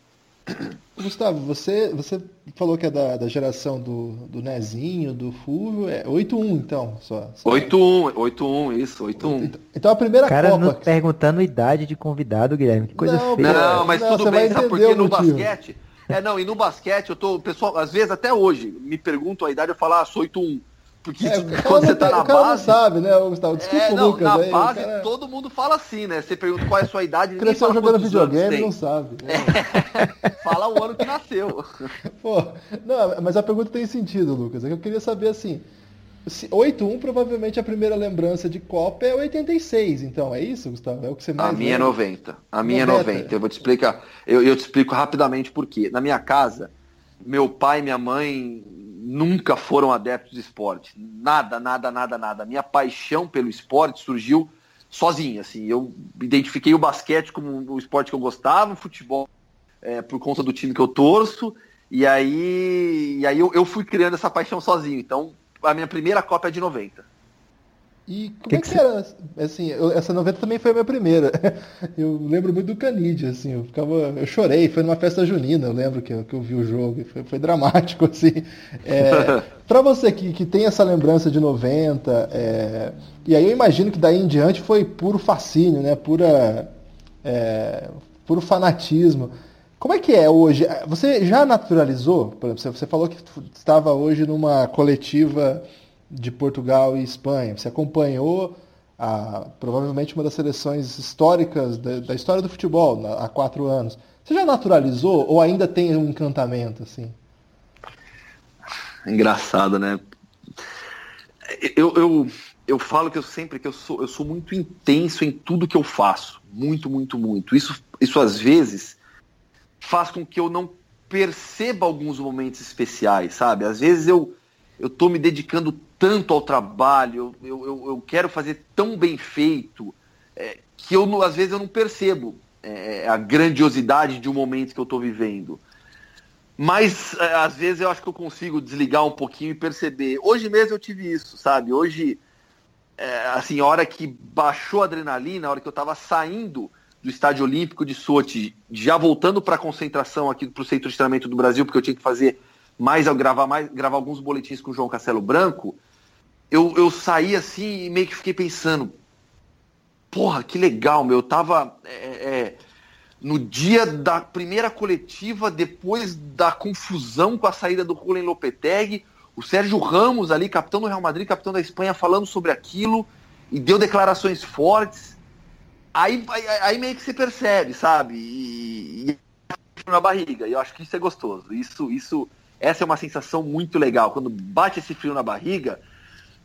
Gustavo, você, você falou que é da, da geração do, do Nezinho, do Fulvio, é 8-1 então, só. só. 8-1, 8-1, isso, 8-1. Então, então a primeira Cara, Copa... nos perguntando idade de convidado, Guilherme, que coisa Não, feia. Não, mas Não, tudo você bem, sabe? Porque no motivo. basquete. É, não, e no basquete eu tô. Pessoal, às vezes até hoje, me perguntam a idade, eu falo, ah, sou 8-1. Porque É, o cara, quando você tá na base. sabe, né, Gustavo? Desculpa É, não, Lucas na aí. base cara todo mundo fala assim, né? Você pergunta qual é a sua idade, Cresceu jogando videogame não sabe. <laughs> Fala o ano que nasceu. <laughs> Pô, não, mas a pergunta tem sentido, Lucas. É que eu queria saber assim. se 8-1 provavelmente a primeira lembrança de Copa é 86, então, é isso, Gustavo? É o que você mais A minha é lembra? 90. A minha 90. é 90. Eu vou te explicar. Eu, eu te explico rapidamente por quê. Na minha casa, meu pai e minha mãe nunca foram adeptos de esporte. Nada, nada, nada, nada. Minha paixão pelo esporte surgiu sozinha. Assim. Eu identifiquei o basquete como o esporte que eu gostava, o futebol é, por conta do time que eu torço. E aí, e aí eu, eu fui criando essa paixão sozinho. Então, a minha primeira Copa é de 90. E como Que é que que era? Assim, eu- essa 90 também foi a minha primeira. <laughs> Eu lembro muito do Canidia, assim, eu ficava. Eu chorei, foi numa festa junina, eu lembro que, eu- que eu vi o jogo, foi, foi dramático, <laughs> assim. É, <laughs> pra você que, que tem essa lembrança de 90, é, e aí eu imagino que daí em diante foi puro fascínio, né? Pura. é, puro fanatismo. Como é que é hoje? Você já naturalizou? Por exemplo, você falou que estava hoje numa coletiva de Portugal e Espanha. Você acompanhou a, provavelmente uma das seleções históricas da, da história do futebol na- há quatro anos. Você já naturalizou ou ainda tem um encantamento assim? Engraçado, né? Eu, eu, eu falo que eu sempre que eu sou, eu sou muito intenso em tudo que eu faço. Muito, muito, muito. Isso, isso às vezes faz com que eu não perceba alguns momentos especiais, sabe? Às vezes eu eu tô me dedicando tanto ao trabalho, eu, eu, eu quero fazer tão bem feito, é, que eu às vezes eu não percebo é, a grandiosidade de um momento que eu tô vivendo. Mas é, às vezes eu acho que eu consigo desligar um pouquinho e perceber. Hoje mesmo eu tive isso, sabe? Hoje, é, assim, a hora que baixou a adrenalina, a hora que eu tava saindo do Estádio Olímpico de Sochi, já voltando para a concentração aqui para o Centro de Treinamento do Brasil, porque eu tinha que fazer mais, gravar mais, gravar alguns boletins com o João Castelo Branco, eu, eu saí assim e meio que fiquei pensando, porra, que legal, meu, eu tava é, é, no dia da primeira coletiva, depois da confusão com a saída do Julen Lopetegui, o Sérgio Ramos ali, capitão do Real Madrid, capitão da Espanha, falando sobre aquilo e deu declarações fortes. Aí, aí, aí meio que se percebe, sabe? E, e na barriga. E eu acho que isso é gostoso. Isso, isso, essa é uma sensação muito legal. Quando bate esse frio na barriga,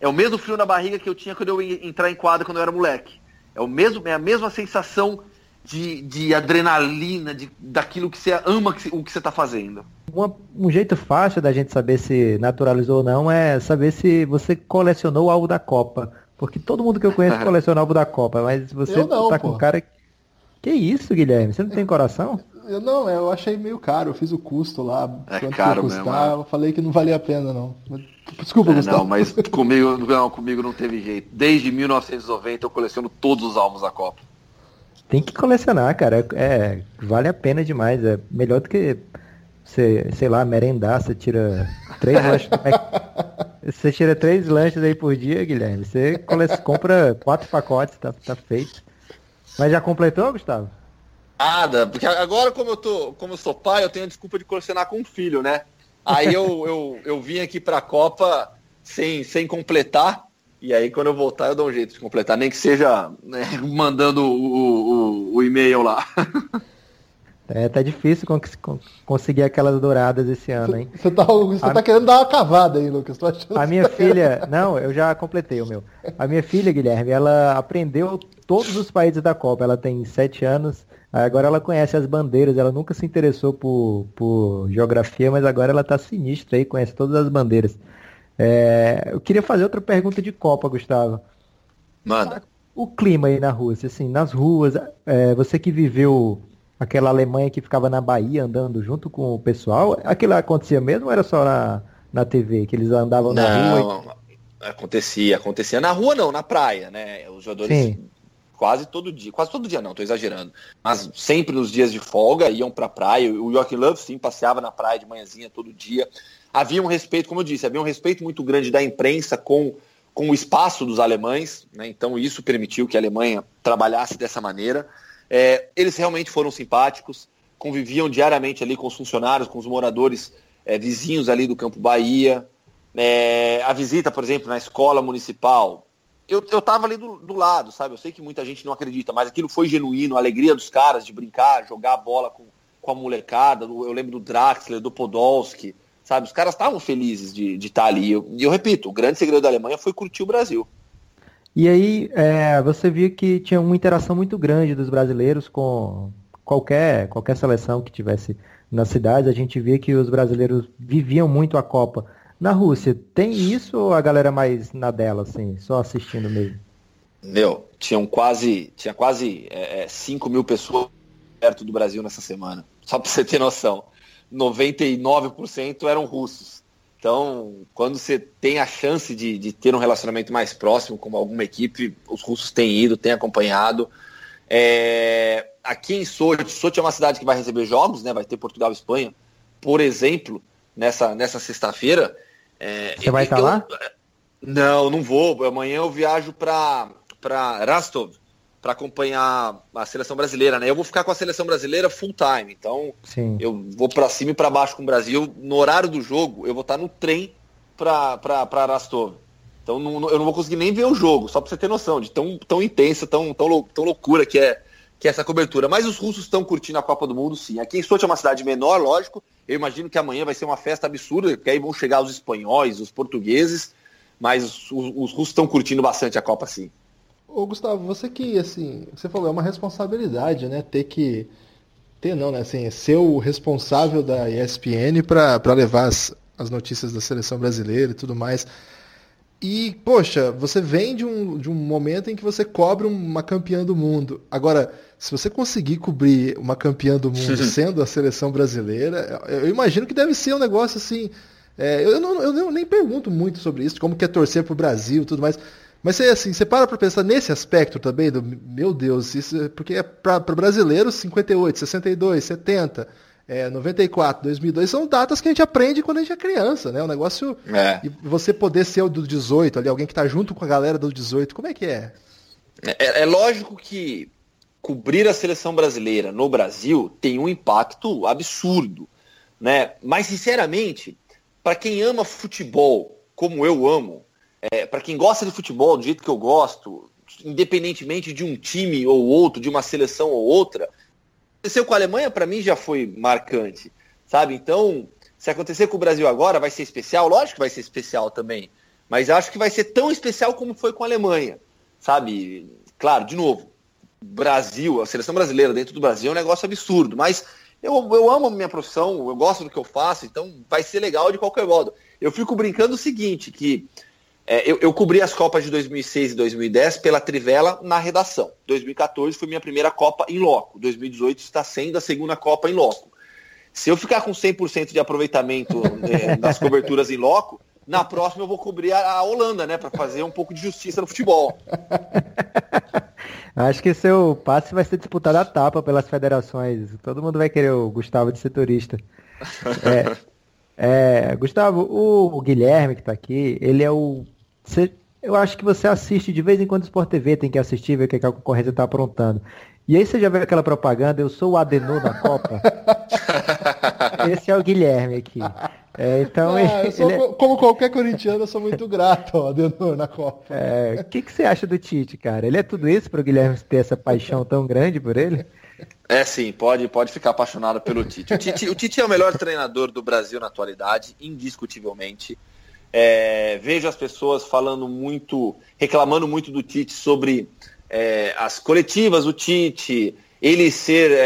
é o mesmo frio na barriga que eu tinha quando eu ia entrar em quadra quando eu era moleque. É, o mesmo, é a mesma sensação de, de adrenalina, de, daquilo que você ama que, o que você está fazendo. Uma- um jeito fácil da gente saber se naturalizou ou não é saber se você colecionou o álbum da Copa. Porque todo mundo que eu conheço <laughs> coleciona o álbum da Copa, mas você não, tá pô. com cara. Que isso, Guilherme? Você não tem coração? Eu não, eu achei meio caro, eu fiz o custo lá, É quanto caro que ia mesmo, custar, é. eu falei que não valia a pena não. Desculpa, É, Gustavo. <laughs> não, mas comigo não, comigo não teve jeito. Desde 1990 eu coleciono todos os álbuns da Copa. Tem que colecionar, cara. É, vale a pena demais. É melhor do que você, sei lá, merendar, você tira três <laughs> lanches. do Mac- Você tira três lanches aí por dia, Guilherme. Você compra quatro pacotes, tá, tá feito. Mas já completou, Gustavo? Nada, porque agora como eu tô, como eu sou pai, eu tenho a desculpa de colecionar com um filho, né? Aí eu, <laughs> eu, eu vim aqui pra Copa sem, sem completar. E aí quando eu voltar eu dou um jeito de completar, nem que seja né, <laughs> mandando o, o, o e-mail lá. <laughs> É, tá difícil con- con- conseguir aquelas douradas esse ano, hein? Você tá, você A- tá querendo dar uma cavada aí, Lucas. Tô achando A minha tá querendo- filha, não, eu já completei o meu. A minha filha, Guilherme, ela aprendeu todos os países da Copa. Ela tem sete anos, agora ela conhece as bandeiras. Ela nunca se interessou por, por geografia, mas agora ela tá sinistra aí, conhece todas as bandeiras. É, eu queria fazer outra pergunta de Copa, Gustavo. Manda. O clima aí na Rússia, assim, nas ruas, é, você que viveu aquela Alemanha que ficava na Bahia andando junto com o pessoal, aquilo acontecia mesmo ou era só na, na TV, que eles andavam na rua? e- Não, acontecia, acontecia na rua não, na praia, né? Os jogadores Sim. Quase todo dia, quase todo dia não, estou exagerando, mas sempre nos dias de folga iam para a praia. O Joachim Love sim passeava na praia de manhãzinha todo dia. Havia um respeito, como eu disse, havia um respeito muito grande da imprensa com, com o espaço dos alemães, né? então isso permitiu que a Alemanha trabalhasse dessa maneira. É, eles realmente foram simpáticos, conviviam diariamente ali com os funcionários, com os moradores é, vizinhos ali do Campo Bahia. É, a visita, por exemplo, na escola municipal, eu, eu tava ali do, do, lado, sabe? Eu sei que muita gente não acredita, mas aquilo foi genuíno, a alegria dos caras de brincar, jogar a bola com, com a molecada. Eu lembro do Draxler, do Podolski, sabe? Os caras estavam felizes de, de estar tá ali. E eu, eu, repito, o grande segredo da Alemanha foi curtir o Brasil. E aí, é, você viu que tinha uma interação muito grande dos brasileiros com qualquer, qualquer seleção que tivesse nas cidades. A gente via que os brasileiros viviam muito a Copa. Na Rússia, tem isso ou a galera mais na dela, assim, só assistindo mesmo? Meu, tinham quase, tinha quase é, 5 é, mil pessoas perto do Brasil nessa semana. <laughs> Só para você ter noção. 99% eram russos. Então, quando você tem a chance de, de, ter um relacionamento mais próximo com alguma equipe, os russos têm ido, têm acompanhado. É, aqui em Sochi, Sochi é uma cidade que vai receber jogos, né? Vai ter Portugal e Espanha, por exemplo, nessa, nessa sexta-feira. É, Você vai estar lá? Não, não vou. Amanhã eu viajo para Rostov para acompanhar a seleção brasileira, né? Eu vou ficar com a seleção brasileira full time, então Sim. eu vou para cima e para baixo com o Brasil. No horário do jogo, eu vou estar no trem para Rostov. Então não, eu não vou conseguir nem ver o jogo, só para você ter noção de tão, tão intensa, tão, tão, tão loucura que é, que é essa cobertura. Mas os russos estão curtindo a Copa do Mundo, sim. Aqui em Sochi é uma cidade menor, lógico, eu imagino que amanhã vai ser uma festa absurda, porque aí vão chegar os espanhóis, os portugueses, mas os, os russos estão curtindo bastante a Copa, sim. Ô Gustavo, você que, assim, você falou, é uma responsabilidade, né? Ter que. Ter não, né? Assim, ser o responsável da ESPN para levar as, as notícias da seleção brasileira e tudo mais. E, poxa, você vem de um, de um momento em que você cobre uma campeã do mundo. Agora, se você conseguir cobrir uma campeã do mundo <laughs> sendo a seleção brasileira, eu imagino que deve ser um negócio assim. É, eu, não, eu nem pergunto muito sobre isso, como que é torcer pro Brasil e tudo mais. Mas você, assim, você para para pensar nesse aspecto também, do meu Deus, isso, é, porque é para brasileiros 58, 62, 70 é, 94, 2002, são datas que a gente aprende quando a gente é criança, né? O negócio. É. E você poder ser o do 18 ali, alguém que está junto com a galera do 18, como é que é? é? É lógico que cobrir a seleção brasileira no Brasil tem um impacto absurdo, né? Mas, sinceramente, para quem ama futebol como eu amo, é, para quem gosta de futebol do jeito que eu gosto, independentemente de um time ou outro, de uma seleção ou outra, aconteceu com a Alemanha, para mim, já foi marcante, sabe? Então, se acontecer com o Brasil agora, vai ser especial? Lógico que vai ser especial também. Mas acho que vai ser tão especial como foi com a Alemanha, sabe? Claro, de novo, Brasil, a seleção brasileira dentro do Brasil é um negócio absurdo, mas eu, eu amo a minha profissão, eu gosto do que eu faço, então vai ser legal de qualquer modo. Eu fico brincando o seguinte, que é, eu, eu, cobri as Copas de 2006 e 2010 pela Trivela na redação. 2014 foi minha primeira Copa em loco. 2018 está sendo a segunda Copa em loco. Se eu ficar com 100% de aproveitamento <laughs> é, nas coberturas em loco, na próxima eu vou cobrir a, Holanda, né, para fazer um pouco de justiça no futebol. <laughs> Acho que seu passe vai ser disputado a tapa pelas federações. Todo mundo vai querer o Gustavo de setorista. É, é, Gustavo, o, o Guilherme que está aqui, ele é o você, eu acho que você assiste de vez em quando o Sport TV, tem que assistir, ver o que, a concorrência está aprontando. E aí você já viu aquela propaganda, eu sou o Adenor da Copa? <laughs> Esse é o Guilherme aqui. É, então ah, ele, sou, ele é... Como qualquer corintiano, eu sou muito grato ao Adenor na Copa. É, o que, que você acha do Tite, cara? Ele é tudo isso para o Guilherme ter essa paixão tão grande por ele? É sim, pode, pode ficar apaixonado pelo Tite. O, Tite. o Tite é o melhor treinador do Brasil na atualidade, indiscutivelmente. É, vejo as pessoas falando muito, reclamando muito do Tite sobre é, as coletivas, o Tite, ele ser é,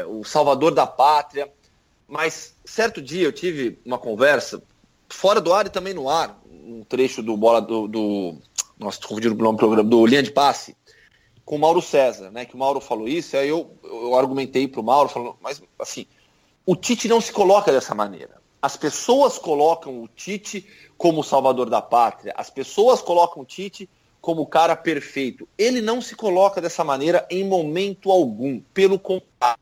é, o salvador da pátria. Mas certo dia eu tive uma conversa, fora do ar e também no ar, um trecho do bola do. do nossa, confundindo o nome do programa, do Linha de Passe, com o Mauro César, né? Que o Mauro falou isso, aí eu, eu argumentei para o Mauro, falando, mas assim, o Tite não se coloca dessa maneira. As pessoas colocam o Tite como salvador da pátria. As pessoas colocam o Tite como o cara perfeito. Ele não se coloca dessa maneira em momento algum. Pelo contrário.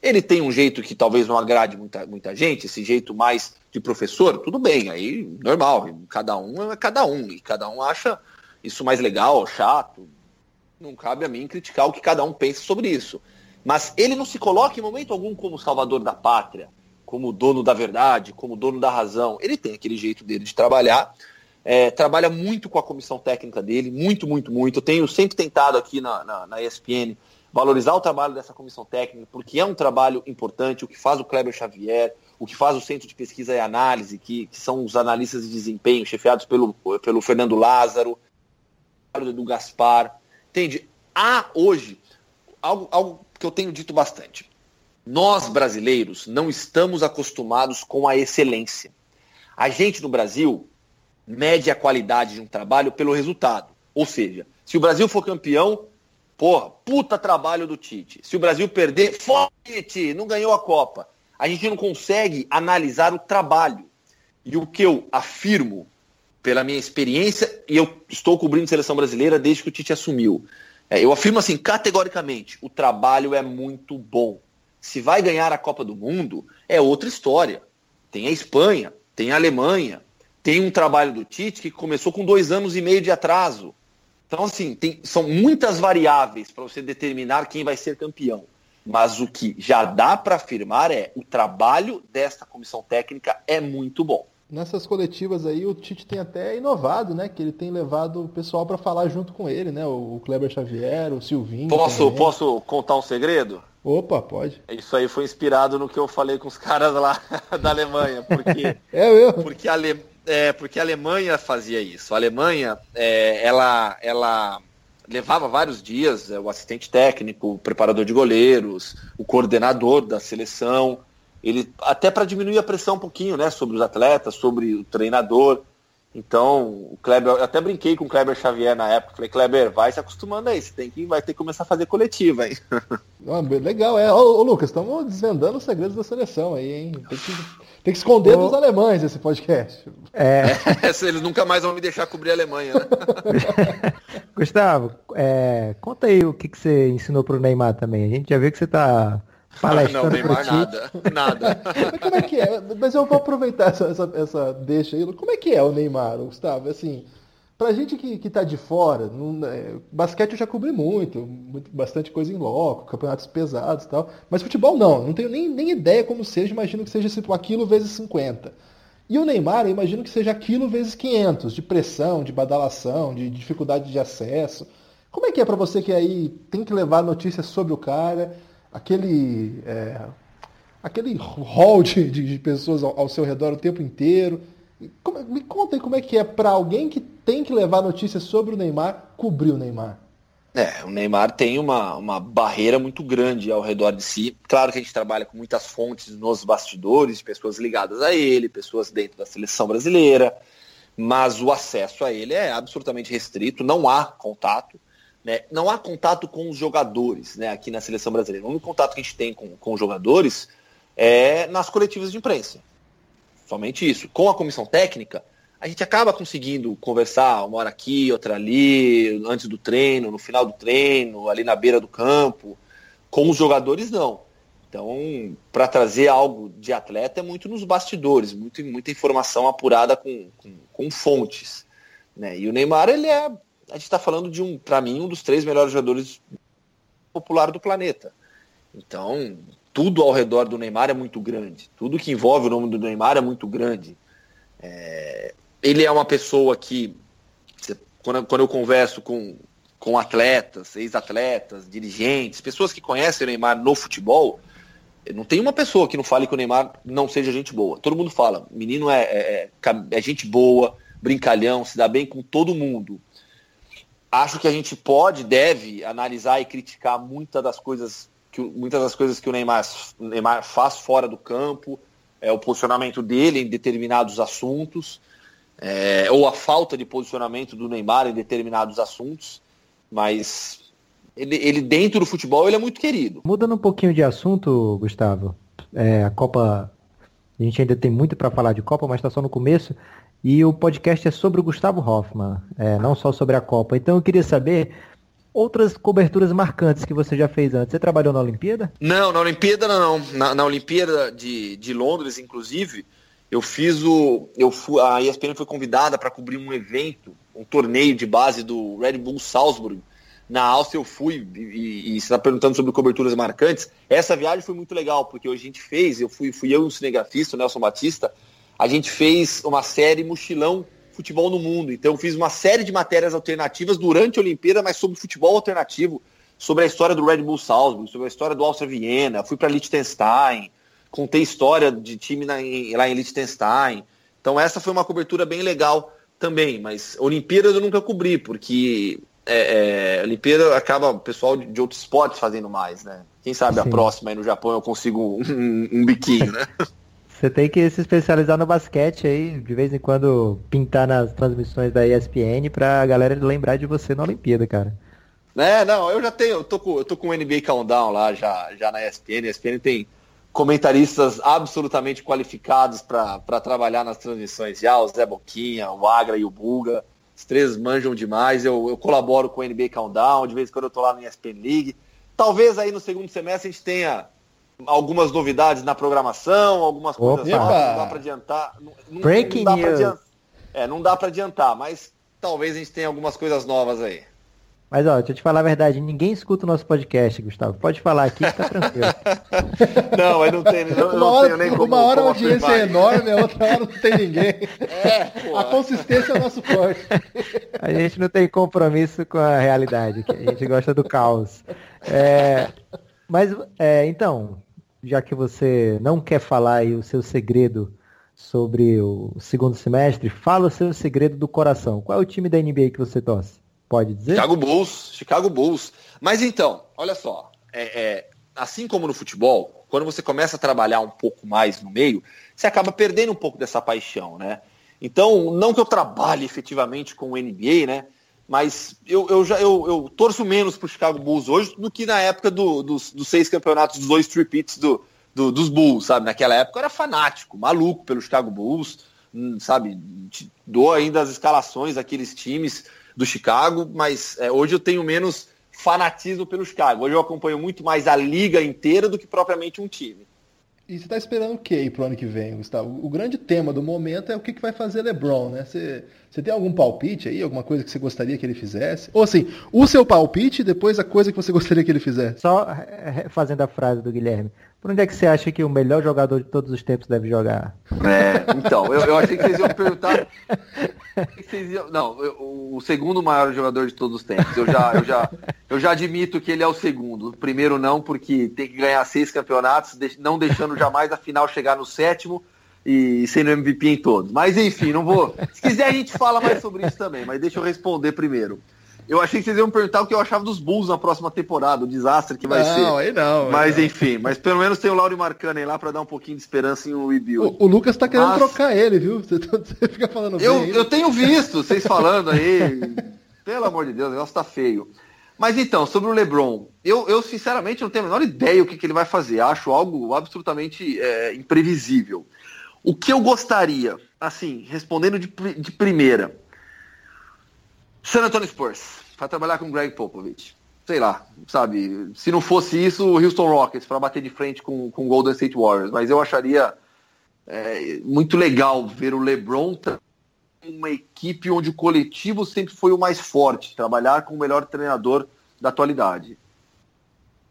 Ele tem um jeito que talvez não agrade muita, muita gente, esse jeito mais de professor, tudo bem, aí normal, cada um é cada um, e cada um acha isso mais legal, chato. Não cabe a mim criticar o que cada um pensa sobre isso. Mas ele não se coloca em momento algum como salvador da pátria, como dono da verdade, como dono da razão. Ele tem aquele jeito dele de trabalhar, é, trabalha muito com a comissão técnica dele, muito, muito, muito. Eu tenho sempre tentado aqui na, na, na ESPN valorizar o trabalho dessa comissão técnica, porque é um trabalho importante, o que faz o Kleber Xavier, o que faz o Centro de Pesquisa e Análise, que, que são os analistas de desempenho, chefiados pelo, pelo Fernando Lázaro, do Gaspar. Entende? Há hoje algo, algo que eu tenho dito bastante. Nós, brasileiros, não estamos acostumados com a excelência. A gente no Brasil mede a qualidade de um trabalho pelo resultado. Ou seja, se o Brasil for campeão, porra, puta trabalho do Tite. Se o Brasil perder, foda Tite, não ganhou a Copa. A gente não consegue analisar o trabalho. E o que eu afirmo, pela minha experiência, e eu estou cobrindo seleção brasileira desde que o Tite assumiu, é, eu afirmo assim, categoricamente, o trabalho é muito bom. Se vai ganhar a Copa do Mundo, é outra história. Tem a Espanha, tem a Alemanha, tem um trabalho do Tite que começou com dois anos e meio de atraso. Então, assim, tem, são muitas variáveis para você determinar quem vai ser campeão. Mas o que já dá para afirmar é o trabalho desta comissão técnica é muito bom. Nessas coletivas aí, o Tite tem até inovado, né? Que ele tem levado o pessoal para falar junto com ele, né? O Kleber Xavier, o Silvinho. Posso, posso contar um segredo? Opa, pode. Isso aí foi inspirado no que eu falei com os caras lá <laughs> da Alemanha, porque <laughs> é eu. Porque a, Ale... é, porque a Alemanha fazia isso. A Alemanha, é, ela, ela levava vários dias, é, o assistente técnico, o preparador de goleiros, o coordenador da seleção, ele até para diminuir a pressão um pouquinho, né, sobre os atletas, sobre o treinador. Então, o Kleber, eu até brinquei com o Kleber Xavier na época, falei, Kleber, vai se acostumando aí, você tem que, vai ter que começar a fazer coletiva, hein? <laughs> Ah, legal, é. Ô, ô, Lucas, estamos desvendando os segredos da seleção aí, hein? Tem que, tem que esconder ô... dos alemães esse podcast. É. <laughs> é. Eles nunca mais vão me deixar cobrir a Alemanha, né? <laughs> Gustavo, é, conta aí o que, que você ensinou pro Neymar também. A gente já viu que você tá Palestra não, Neymar nada. Nada. <laughs> Mas como é que é? Mas eu vou aproveitar essa, essa, essa deixa aí. Como é que é o Neymar, Gustavo? Assim, pra gente que, que tá de fora, não, é, basquete eu já cobri muito, muito, bastante coisa em loco, campeonatos pesados e tal. Mas futebol não, não tenho nem, nem ideia como seja, imagino que seja tipo, aquilo vezes 50. E o Neymar, eu imagino que seja aquilo vezes 500, de pressão, de badalação, de dificuldade de acesso. Como é que é para você que aí tem que levar notícias sobre o cara? Aquele, é, aquele hall de, de pessoas ao, ao, seu redor o tempo inteiro. Como, me conta como é que é para alguém que tem que levar notícias sobre o Neymar, cobrir o Neymar. É, o Neymar tem uma, uma barreira muito grande ao redor de si. Claro que a gente trabalha com muitas fontes nos bastidores, pessoas ligadas a ele, pessoas dentro da seleção brasileira, mas o acesso a ele é absolutamente restrito, não há contato. Né? Não há contato com os jogadores né, aqui na seleção brasileira. O único contato que a gente tem com, com os jogadores é nas coletivas de imprensa. Somente isso. Com a comissão técnica, a gente acaba conseguindo conversar uma hora aqui, outra ali, antes do treino, no final do treino, ali na beira do campo. Com os jogadores, não. Então, para trazer algo de atleta é muito nos bastidores, muito, muita informação apurada com, com, com fontes. Né? E o Neymar, ele é a gente está falando de um, para mim, um dos três melhores jogadores popular do planeta. Então, tudo ao redor do Neymar é muito grande. Tudo que envolve o nome do Neymar é muito grande. É, ele é uma pessoa que, quando, quando eu converso com, com atletas, ex-atletas, dirigentes, pessoas que conhecem o Neymar no futebol, não tem uma pessoa que não fale que o Neymar não seja gente boa. Todo mundo fala, menino é, é, é, é gente boa, brincalhão, se dá bem com todo mundo acho que a gente pode, deve analisar e criticar muitas das coisas que, muitas das coisas que o Neymar, Neymar faz fora do campo, é, o posicionamento dele em determinados assuntos, é, ou a falta de posicionamento do Neymar em determinados assuntos, mas ele, ele, dentro do futebol ele é muito querido. Mudando um pouquinho de assunto, Gustavo, é, a Copa, a gente ainda tem muito para falar de Copa, mas está só no começo. E o podcast é sobre o Gustavo Hoffman, é, não só sobre a Copa. Então eu queria saber outras coberturas marcantes que você já fez antes. Você trabalhou na Olimpíada? Não, na Olimpíada não. Na, na Olimpíada de, de Londres, inclusive, eu fiz o. Eu fui, a ESPN foi convidada para cobrir um evento, um torneio de base do Red Bull Salzburg. Na Áustria eu fui, e, e, você está perguntando sobre coberturas marcantes. Essa viagem foi muito legal, porque a gente fez, eu fui, fui eu e um cinegrafista, o Nelson Batista, a gente fez uma série Mochilão Futebol no Mundo. Então eu fiz uma série de matérias alternativas durante a Olimpíada, mas sobre futebol alternativo, sobre a história do Red Bull Salzburg, sobre a história do Áustria Viena, fui para Liechtenstein, contei história de time na, em, lá em Liechtenstein. Então essa foi uma cobertura bem legal também, mas Olimpíadas eu nunca cobri, porque é, é, Olimpíada acaba o pessoal de, de, outros esportes fazendo mais, né? Quem sabe Sim. a próxima aí no Japão eu consigo um, um biquinho, né? <laughs> Você tem que se especializar no basquete aí, de vez em quando pintar nas transmissões da ESPN pra galera lembrar de você na Olimpíada, cara. É, não, eu já tenho, eu tô com, eu tô com o NBA Countdown lá já, já na ESPN. A ESPN tem comentaristas absolutamente qualificados para trabalhar nas transmissões já, o Zé Boquinha, o Agra e o Bulga. Os três manjam demais. Eu, eu colaboro com o NBA Countdown, de vez em quando eu tô lá no ESPN League. Talvez aí no segundo semestre a gente tenha algumas novidades na programação, algumas Opa. coisas não dá para adiantar. Não, Breaking não news. Adiantar, é, não dá para adiantar, mas talvez a gente tenha algumas coisas novas aí. Mas ó, deixa eu te falar a verdade, ninguém escuta o nosso podcast, Gustavo. Pode falar aqui que tá tranquilo. <laughs> não, mas não tem, não, uma hora, nem como, Uma hora a audiência é enorme, a outra hora não tem ninguém. É, a consistência é o nosso forte. A gente não tem compromisso com a realidade, a gente gosta do caos. É, mas, é, então, já que você não quer falar aí o seu segredo sobre o segundo semestre, fala o seu segredo do coração. Qual é o time da NBA que você torce? Pode dizer? Chicago Bulls, Chicago Bulls. Mas então, olha só, é, é, assim como no futebol, quando você começa a trabalhar um pouco mais no meio, você acaba perdendo um pouco dessa paixão, né? Então, não que eu trabalhe efetivamente com o NBA, né? Mas eu, eu já eu, eu torço menos para o Chicago Bulls hoje do que na época do, dos, dos, seis campeonatos, dos dois tripits do, do, dos Bulls, sabe? Naquela época eu era fanático, maluco pelo Chicago Bulls, hum, sabe? Dou ainda as escalações daqueles times do Chicago, mas é, hoje eu tenho menos fanatismo pelo Chicago. Hoje eu acompanho muito mais a liga inteira do que propriamente um time. E você está esperando o que para o ano que vem, Gustavo? O grande tema do momento é o que, que vai fazer LeBron, né? Você, você tem algum palpite aí, alguma coisa que você gostaria que ele fizesse? Ou assim, o seu palpite e depois a coisa que você <laughs> gostaria que ele fizesse? Só fazendo a frase do Guilherme. Por onde é que você acha que o melhor jogador de todos os tempos deve jogar? É, então, eu, eu achei que vocês iam perguntar. Iam, não, o segundo maior jogador de todos os tempos. Eu já, eu, já, eu já admito que ele é o segundo. O primeiro não, porque tem que ganhar seis campeonatos, não deixando jamais a final chegar no sétimo e sendo MVP em todos. Mas enfim, não vou. Se quiser a gente fala mais sobre isso também, mas deixa eu responder primeiro. Eu achei que vocês iam perguntar o que eu achava dos Bulls na próxima temporada, o desastre que vai não, ser. Não, aí não. Mas aí enfim, mas pelo menos tem o Lauri Marcano aí lá para dar um pouquinho de esperança em um rebuild. O, o Lucas tá querendo mas... trocar ele, viu? <laughs> Você, tá, você fica falando eu, bem. Eu tenho visto vocês falando aí. pelo amor de Deus, o negócio tá feio. Mas então, sobre o LeBron, eu, eu sinceramente não tenho a menor ideia o que, que ele vai fazer. Acho algo absolutamente é, imprevisível. O que eu gostaria, assim, respondendo de, de primeira, San Antonio Spurs para trabalhar com Greg Popovich. Sei lá, sabe? Se não fosse isso, o Houston Rockets para bater de frente com o Golden State Warriors. Mas eu acharia é, muito legal ver o LeBron uma equipe onde o coletivo sempre foi o mais forte, trabalhar com o melhor treinador da atualidade.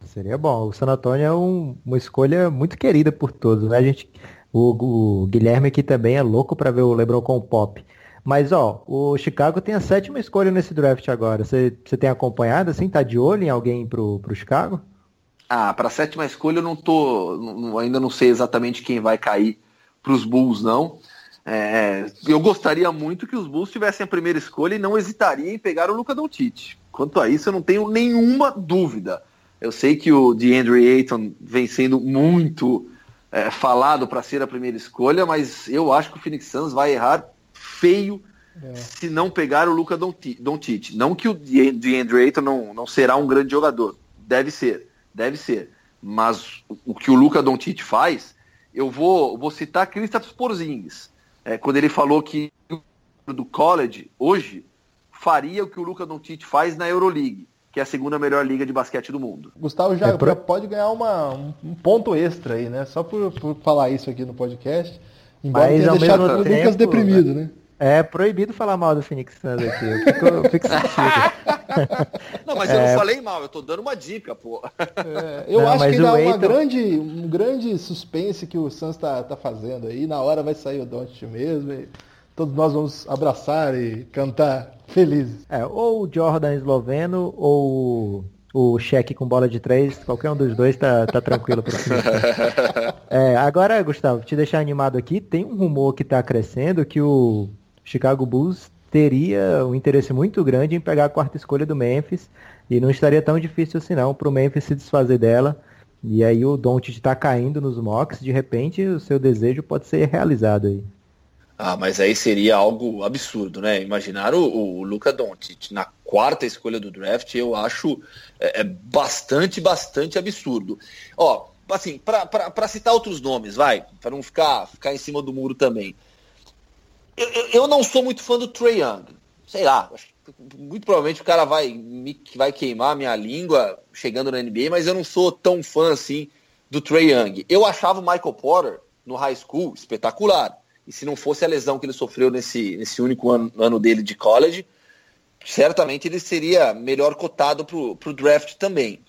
Seria bom. O San Antonio é um, uma escolha muito querida por todos. Né? A gente, o, o Guilherme aqui também é louco para ver o LeBron com o Pop. Mas, ó, o Chicago tem a sétima escolha nesse draft agora. Você tem acompanhado, assim? Tá de olho em alguém pro, pro Chicago? Ah, para a sétima escolha eu não tô. Não, ainda não sei exatamente quem vai cair para os Bulls, não. É, eu gostaria muito que os Bulls tivessem a primeira escolha e não hesitaria em pegar o Luca Doncic. Quanto a isso, eu não tenho nenhuma dúvida. Eu sei que o DeAndre Ayton vem sendo muito é, falado para ser a primeira escolha, mas eu acho que o Phoenix Suns vai errar feio é. se não pegar o Luca Doncic. Não que o DeAndre Ayton não, não será um grande jogador. Deve ser, deve ser. Mas o que o Luca Doncic faz, eu vou, vou citar Kristaps Porzingis. é, quando ele falou que do college, hoje, faria o que o Luca Doncic faz na Euroleague, que é a segunda melhor liga de basquete do mundo. Gustavo já, é pode ganhar uma, um ponto extra aí, né? Só por, por falar isso aqui no podcast. Embora Mas, tenha deixado o tempo, Lucas deprimido, né? É proibido falar mal do Phoenix Suns aqui. Eu fico, eu fico <laughs> Não, mas é... eu não falei mal, eu tô dando uma dica, pô. É, eu não, acho que ainda há uma grande, um grande suspense que o Suns tá, tá fazendo aí. Na hora vai sair o Doncic mesmo. E todos nós vamos abraçar e cantar felizes. É, ou o Jordan esloveno ou o cheque com bola de três, qualquer um dos dois tá, tá tranquilo para <laughs> é, Agora, Gustavo, te deixar animado aqui, tem um rumor que está crescendo que o Chicago Bulls teria um interesse muito grande em pegar a quarta escolha do Memphis e não estaria tão difícil assim não para o Memphis se desfazer dela. E aí o Doncic está caindo nos mocks, de repente o seu desejo pode ser realizado aí. Ah, mas aí seria algo absurdo, né? Imaginar o, o Luca Doncic na quarta escolha do draft, eu acho é, é bastante, bastante absurdo. Ó, assim, para citar outros nomes, vai, para não ficar, ficar em cima do muro também. Eu, eu, eu, não sou muito fã do Trey Young. Sei lá, muito provavelmente o cara vai, me, vai queimar a minha língua chegando na NBA, mas eu não sou tão fã assim do Trey Young. Eu achava o Michael Porter no high school espetacular. E se não fosse a lesão que ele sofreu nesse, nesse único ano, ano dele de college, certamente ele seria melhor cotado para o draft também.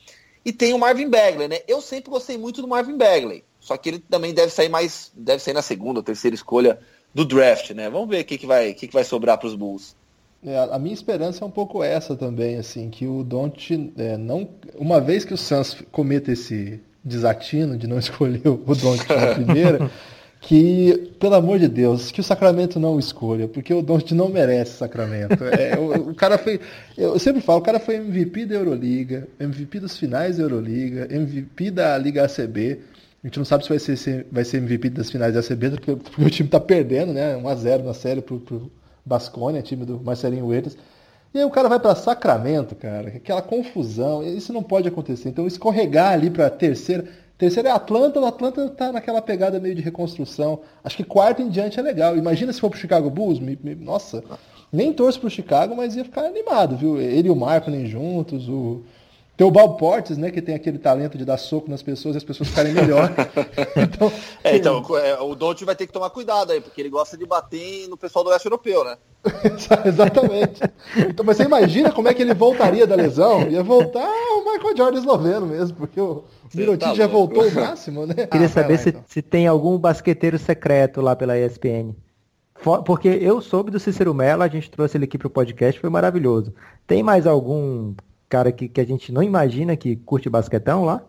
E tem o Marvin Bagley, né? Eu sempre gostei muito do Marvin Bagley. Só que ele também deve sair mais, deve sair na segunda ou terceira escolha do draft, né? Vamos ver o que, que, vai, que, que vai sobrar para os Bulls. É, a minha esperança é um pouco essa também, assim, que o Don't é, não, uma vez que o Suns cometa esse desatino de não <laughs> escolher o Don't na primeira, <laughs> que, pelo amor de Deus, que o Sacramento não escolha, porque o Don't não merece Sacramento. É, o, o, cara foi, eu sempre falo, o cara foi MVP da Euroliga, MVP dos finais da Euroliga, MVP da Liga ACB. A gente não sabe se vai ser, se vai ser MVP das finais da ACB, porque, porque o time tá perdendo, né? 1x0 na série pro, pro Basconia, time do Marcelinho Huertas. E aí o cara vai para Sacramento, cara, aquela confusão, isso não pode acontecer. Então escorregar ali para terceira, Terceiro é Atlanta, o Atlanta tá naquela pegada meio de reconstrução. Acho que quarto em diante é legal. Imagina se for pro Chicago Bulls, me, me, nossa, nem torço pro Chicago, mas ia ficar animado, viu? Ele e o Marco nem juntos, o tem o Bob Portes, né, que tem aquele talento de dar soco nas pessoas e as pessoas ficarem melhor. <laughs> então, é, então é, o Don't vai ter que tomar cuidado aí, porque ele gosta de bater no pessoal do leste europeu, né? <laughs> Exatamente. Então, mas você imagina como é que ele voltaria da lesão? Ia voltar o Michael Jordan esloveno mesmo, porque o Mirotic tá já voltou o máximo, né? Queria ah, saber lá, se, então. se tem algum basqueteiro secreto lá pela ESPN. Porque eu soube do Cícero Mello, a gente trouxe ele aqui para o podcast, foi maravilhoso. Tem mais algum cara que, que a gente não imagina que curte basquetão lá?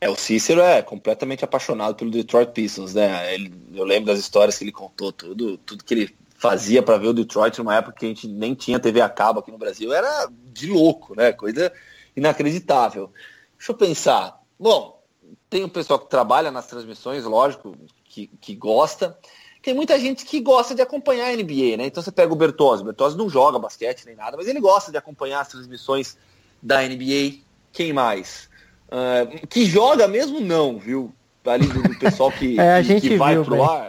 É, o Cícero é completamente apaixonado pelo Detroit Pistons, né? Ele, eu lembro das histórias que ele contou, tudo, tudo que ele fazia para ver o Detroit numa época que a gente nem tinha TV a cabo aqui no Brasil. Era de louco, né? Coisa inacreditável. Deixa eu pensar. Bom, tem o pessoal que trabalha nas transmissões, lógico, que, que gosta. Tem muita gente que gosta de acompanhar a NBA, né? Então você pega o Bertozzi. O Bertozzi não joga basquete nem nada, mas ele gosta de acompanhar as transmissões da NBA. Quem mais? Uh, que joga mesmo não, viu? Ali do, do pessoal que, <laughs> é, que, que vai viu, pro bem. ar.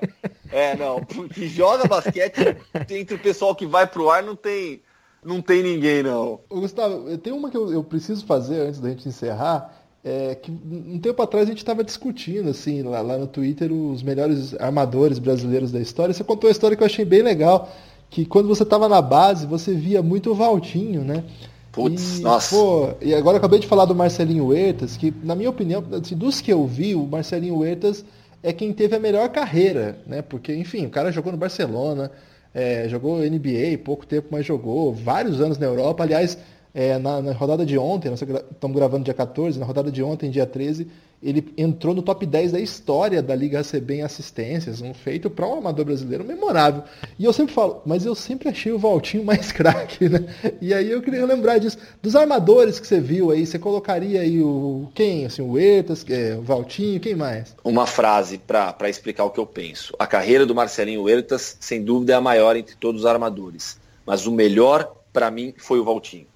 É, não. <laughs> Que joga basquete, entre o pessoal que vai pro ar não tem, não tem ninguém, não. Gustavo, tem uma que eu, eu preciso fazer antes da gente encerrar é, que um tempo atrás a gente estava discutindo, assim, lá, lá, no Twitter, os melhores armadores brasileiros da história. Você contou uma história que eu achei bem legal, que quando você estava na base, você via muito o Valtinho, né? Putz, e, nossa. Pô, e agora eu acabei de falar do Marcelinho Huertas, que na minha opinião, assim, dos que eu vi, o Marcelinho Huertas é quem teve a melhor carreira, né? Porque, enfim, o cara jogou no Barcelona, é, jogou NBA, pouco tempo, mas jogou vários anos na Europa. Aliás, é, na, na, rodada de ontem, nós estamos gravando dia 14, na rodada de ontem, dia 13, ele entrou no top 10 da história da Liga ACB em assistências, um feito para um amador brasileiro memorável. E eu sempre falo, mas eu sempre achei o Valtinho <laughs> mais craque, né? E aí eu queria lembrar disso. Dos armadores que você viu aí, você colocaria aí o quem? Assim, o Huertas, é, o Valtinho, quem mais? Uma frase para explicar o que eu penso. A carreira do Marcelinho Huertas, sem dúvida, é a maior entre todos os armadores. Mas o melhor, para mim, foi o Valtinho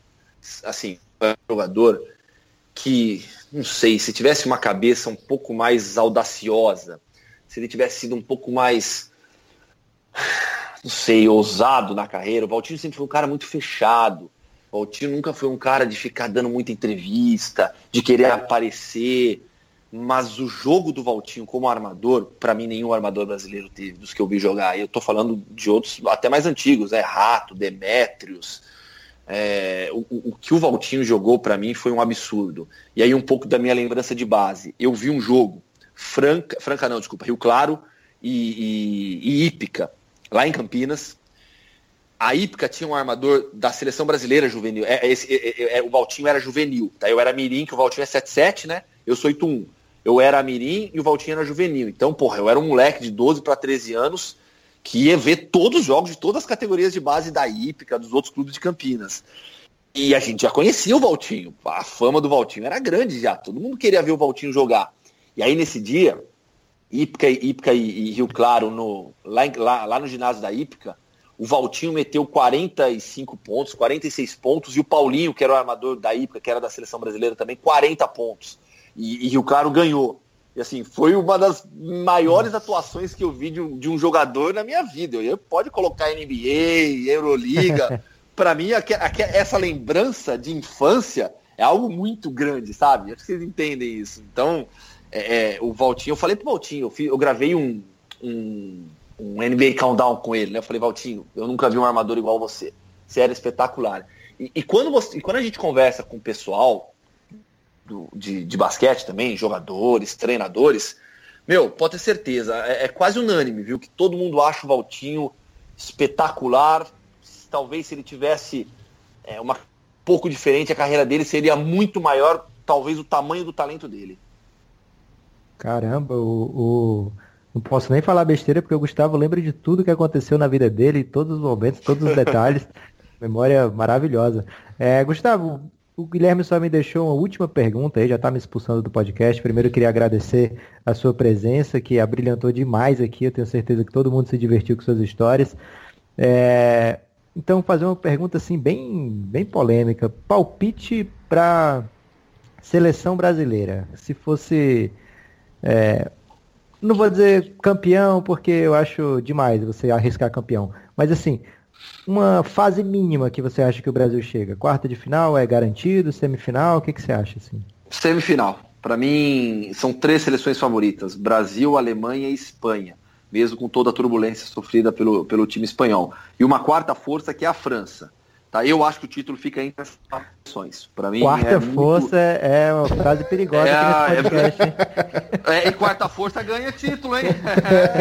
assim, um jogador que, não sei, se tivesse uma cabeça um pouco mais audaciosa, se ele tivesse sido um pouco mais não sei, ousado na carreira. O Valtinho sempre foi um cara muito fechado. O Valtinho nunca foi um cara de ficar dando muita entrevista, de querer aparecer. Mas o jogo do Valtinho como armador, para mim nenhum armador brasileiro teve, dos que eu vi jogar. Eu tô falando de outros até mais antigos, é Rato, Demétrios. É, o, o, que o Valtinho jogou para mim foi um absurdo. E aí um pouco da minha lembrança de base. Eu vi um jogo, Franca, Franca não, desculpa, Rio Claro e, e, e Ípica, lá em Campinas. A Ípica tinha um armador da seleção brasileira juvenil. É, esse, é, é, é o Valtinho era juvenil. Tá? Eu era Mirim, que o Valtinho é 7-7, né? Eu sou 8-1 eu era mirim e o Valtinho era juvenil. Então, porra, eu era um moleque de 12 para 13 anos que ia ver todos os jogos de todas as categorias de base da Ípica, dos outros clubes de Campinas. E a gente já conhecia o Valtinho. A fama do Valtinho era grande já. Todo mundo queria ver o Valtinho jogar. E aí, nesse dia, Ípica, Ípica e, e Rio Claro, no, lá, lá, lá no ginásio da Ípica, o Valtinho meteu 45 pontos, 46 pontos, e o Paulinho, que era o armador da Ípica, que era da seleção brasileira também, 40 pontos e, e Rio Claro ganhou. E assim, foi uma das maiores atuações que eu vi de um, de um jogador na minha vida. Eu, pode colocar NBA, Euroliga. <laughs> para mim, aqu, aqu, essa lembrança de infância é algo muito grande, sabe? Acho que vocês entendem isso. Então, é, é, o Valtinho, eu falei pro Valtinho, eu, fiz, eu gravei um, um, um, NBA Countdown com ele, né? Eu falei, Valtinho, eu nunca vi um armador igual você. Você era espetacular. E, e quando, você, e quando a gente conversa com o pessoal, do, de, de basquete também, jogadores, treinadores, meu, pode ter certeza, é, é, quase unânime, viu? Que todo mundo acha o Valtinho espetacular. Talvez se ele tivesse é, uma pouco diferente, a carreira dele seria muito maior, talvez o tamanho do talento dele. Caramba, o, o, não posso nem falar besteira, porque o Gustavo lembra de tudo que aconteceu na vida dele, todos os momentos, todos os detalhes. <laughs> Memória maravilhosa. É, Gustavo, o Guilherme só me deixou uma última pergunta aí, já está me expulsando do podcast. Primeiro eu queria agradecer a sua presença, que abrilhantou demais aqui. Eu tenho certeza que todo mundo se divertiu com suas histórias. É... Então, fazer uma pergunta assim bem, bem polêmica. Palpite para seleção brasileira. Se fosse. É... Não vou dizer campeão, porque eu acho demais você arriscar campeão. Mas assim, uma fase mínima que você acha que o Brasil chega? Quarta de final é garantido? Semifinal? O que, que você acha assim? Semifinal. Para mim, são três seleções favoritas: Brasil, Alemanha e Espanha, mesmo com toda a turbulência sofrida pelo, pelo time espanhol. E uma quarta força que é a França. Tá? Eu acho que o título fica entre as opções. Para mim, quarta é força muito... é uma frase perigosa é, nesse podcast, é, <laughs> é, e quarta força ganha título, hein?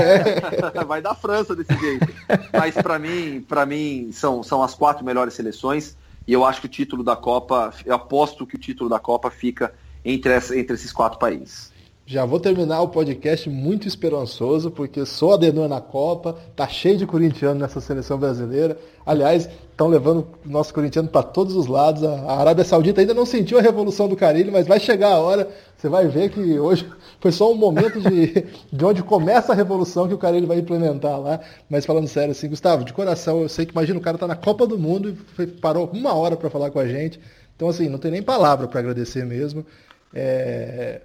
<laughs> Vai da França desse jeito. Mas para mim, para mim são, são as quatro melhores seleções e eu acho que o título da Copa, eu aposto que o título da Copa fica entre, essa, entre esses quatro países. Já vou terminar o podcast muito esperançoso, porque sou Adenor na Copa, tá cheio de corintiano nessa seleção brasileira. Aliás, estão levando o nosso corintiano para todos os lados. A Arábia Saudita ainda não sentiu a revolução do Carilho, mas vai chegar a hora. Você vai ver que hoje <laughs> foi só um momento de, <laughs> de onde começa a revolução que o Carilho vai implementar lá. Mas falando sério, assim, Gustavo, de coração, eu sei que imagina o cara tá na Copa do Mundo e parou uma hora para falar com a gente. Então, assim, não tem nem palavra para agradecer mesmo. É,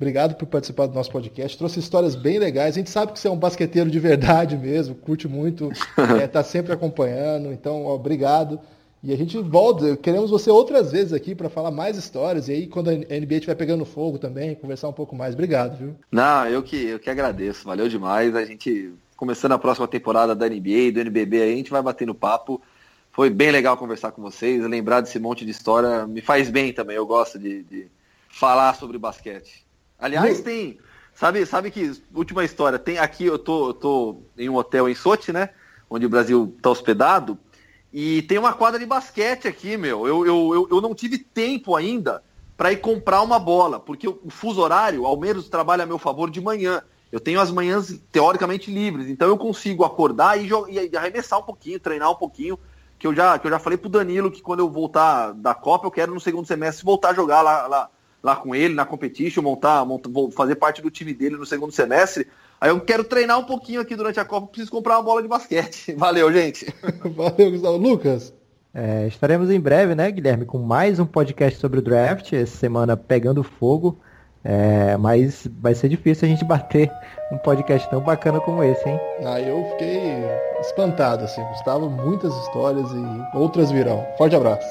Obrigado por participar do nosso podcast. Trouxe histórias bem legais. A gente sabe que você é um basqueteiro de verdade mesmo, curte muito, está <laughs> é, tá sempre acompanhando. Então, ó, obrigado. E a gente volta, queremos você outras vezes aqui para falar mais histórias. E aí, quando a NBA estiver pegando fogo também, conversar um pouco mais. Obrigado, viu? Não, eu que, eu que agradeço. Valeu demais. A gente, começando a próxima temporada da NBA e do NBB, aí, a gente vai batendo papo. Foi bem legal conversar com vocês. Lembrar desse monte de história me faz bem também. Eu gosto de, de falar sobre basquete. Aliás, tem. Sabe, sabe que, última história, tem aqui, eu tô, eu tô em um hotel em Sochi, né? Onde o Brasil tá hospedado. E tem uma quadra de basquete aqui, meu. Eu, eu, eu, eu não tive tempo ainda para ir comprar uma bola, porque o fuso horário, ao menos, trabalha a meu favor de manhã. Eu tenho as manhãs teoricamente livres, então eu consigo acordar e, e arremessar um pouquinho, treinar um pouquinho. Que eu, já, que eu já falei pro Danilo que quando eu voltar da Copa, eu quero no segundo semestre voltar a jogar lá, lá lá com ele na competition, montar, montar, vou fazer parte do time dele no segundo semestre. Aí eu quero treinar um pouquinho aqui durante a Copa, preciso comprar uma bola de basquete. <laughs> Valeu, gente. <laughs> Valeu, Gustavo. Lucas. É, estaremos em breve, né, Guilherme, com mais um podcast sobre o draft. Essa semana pegando fogo. É, mas vai ser difícil a gente bater um podcast tão bacana como esse, hein? Ah, eu fiquei espantado, assim, Gustavo, muitas histórias e outras virão. Forte abraço.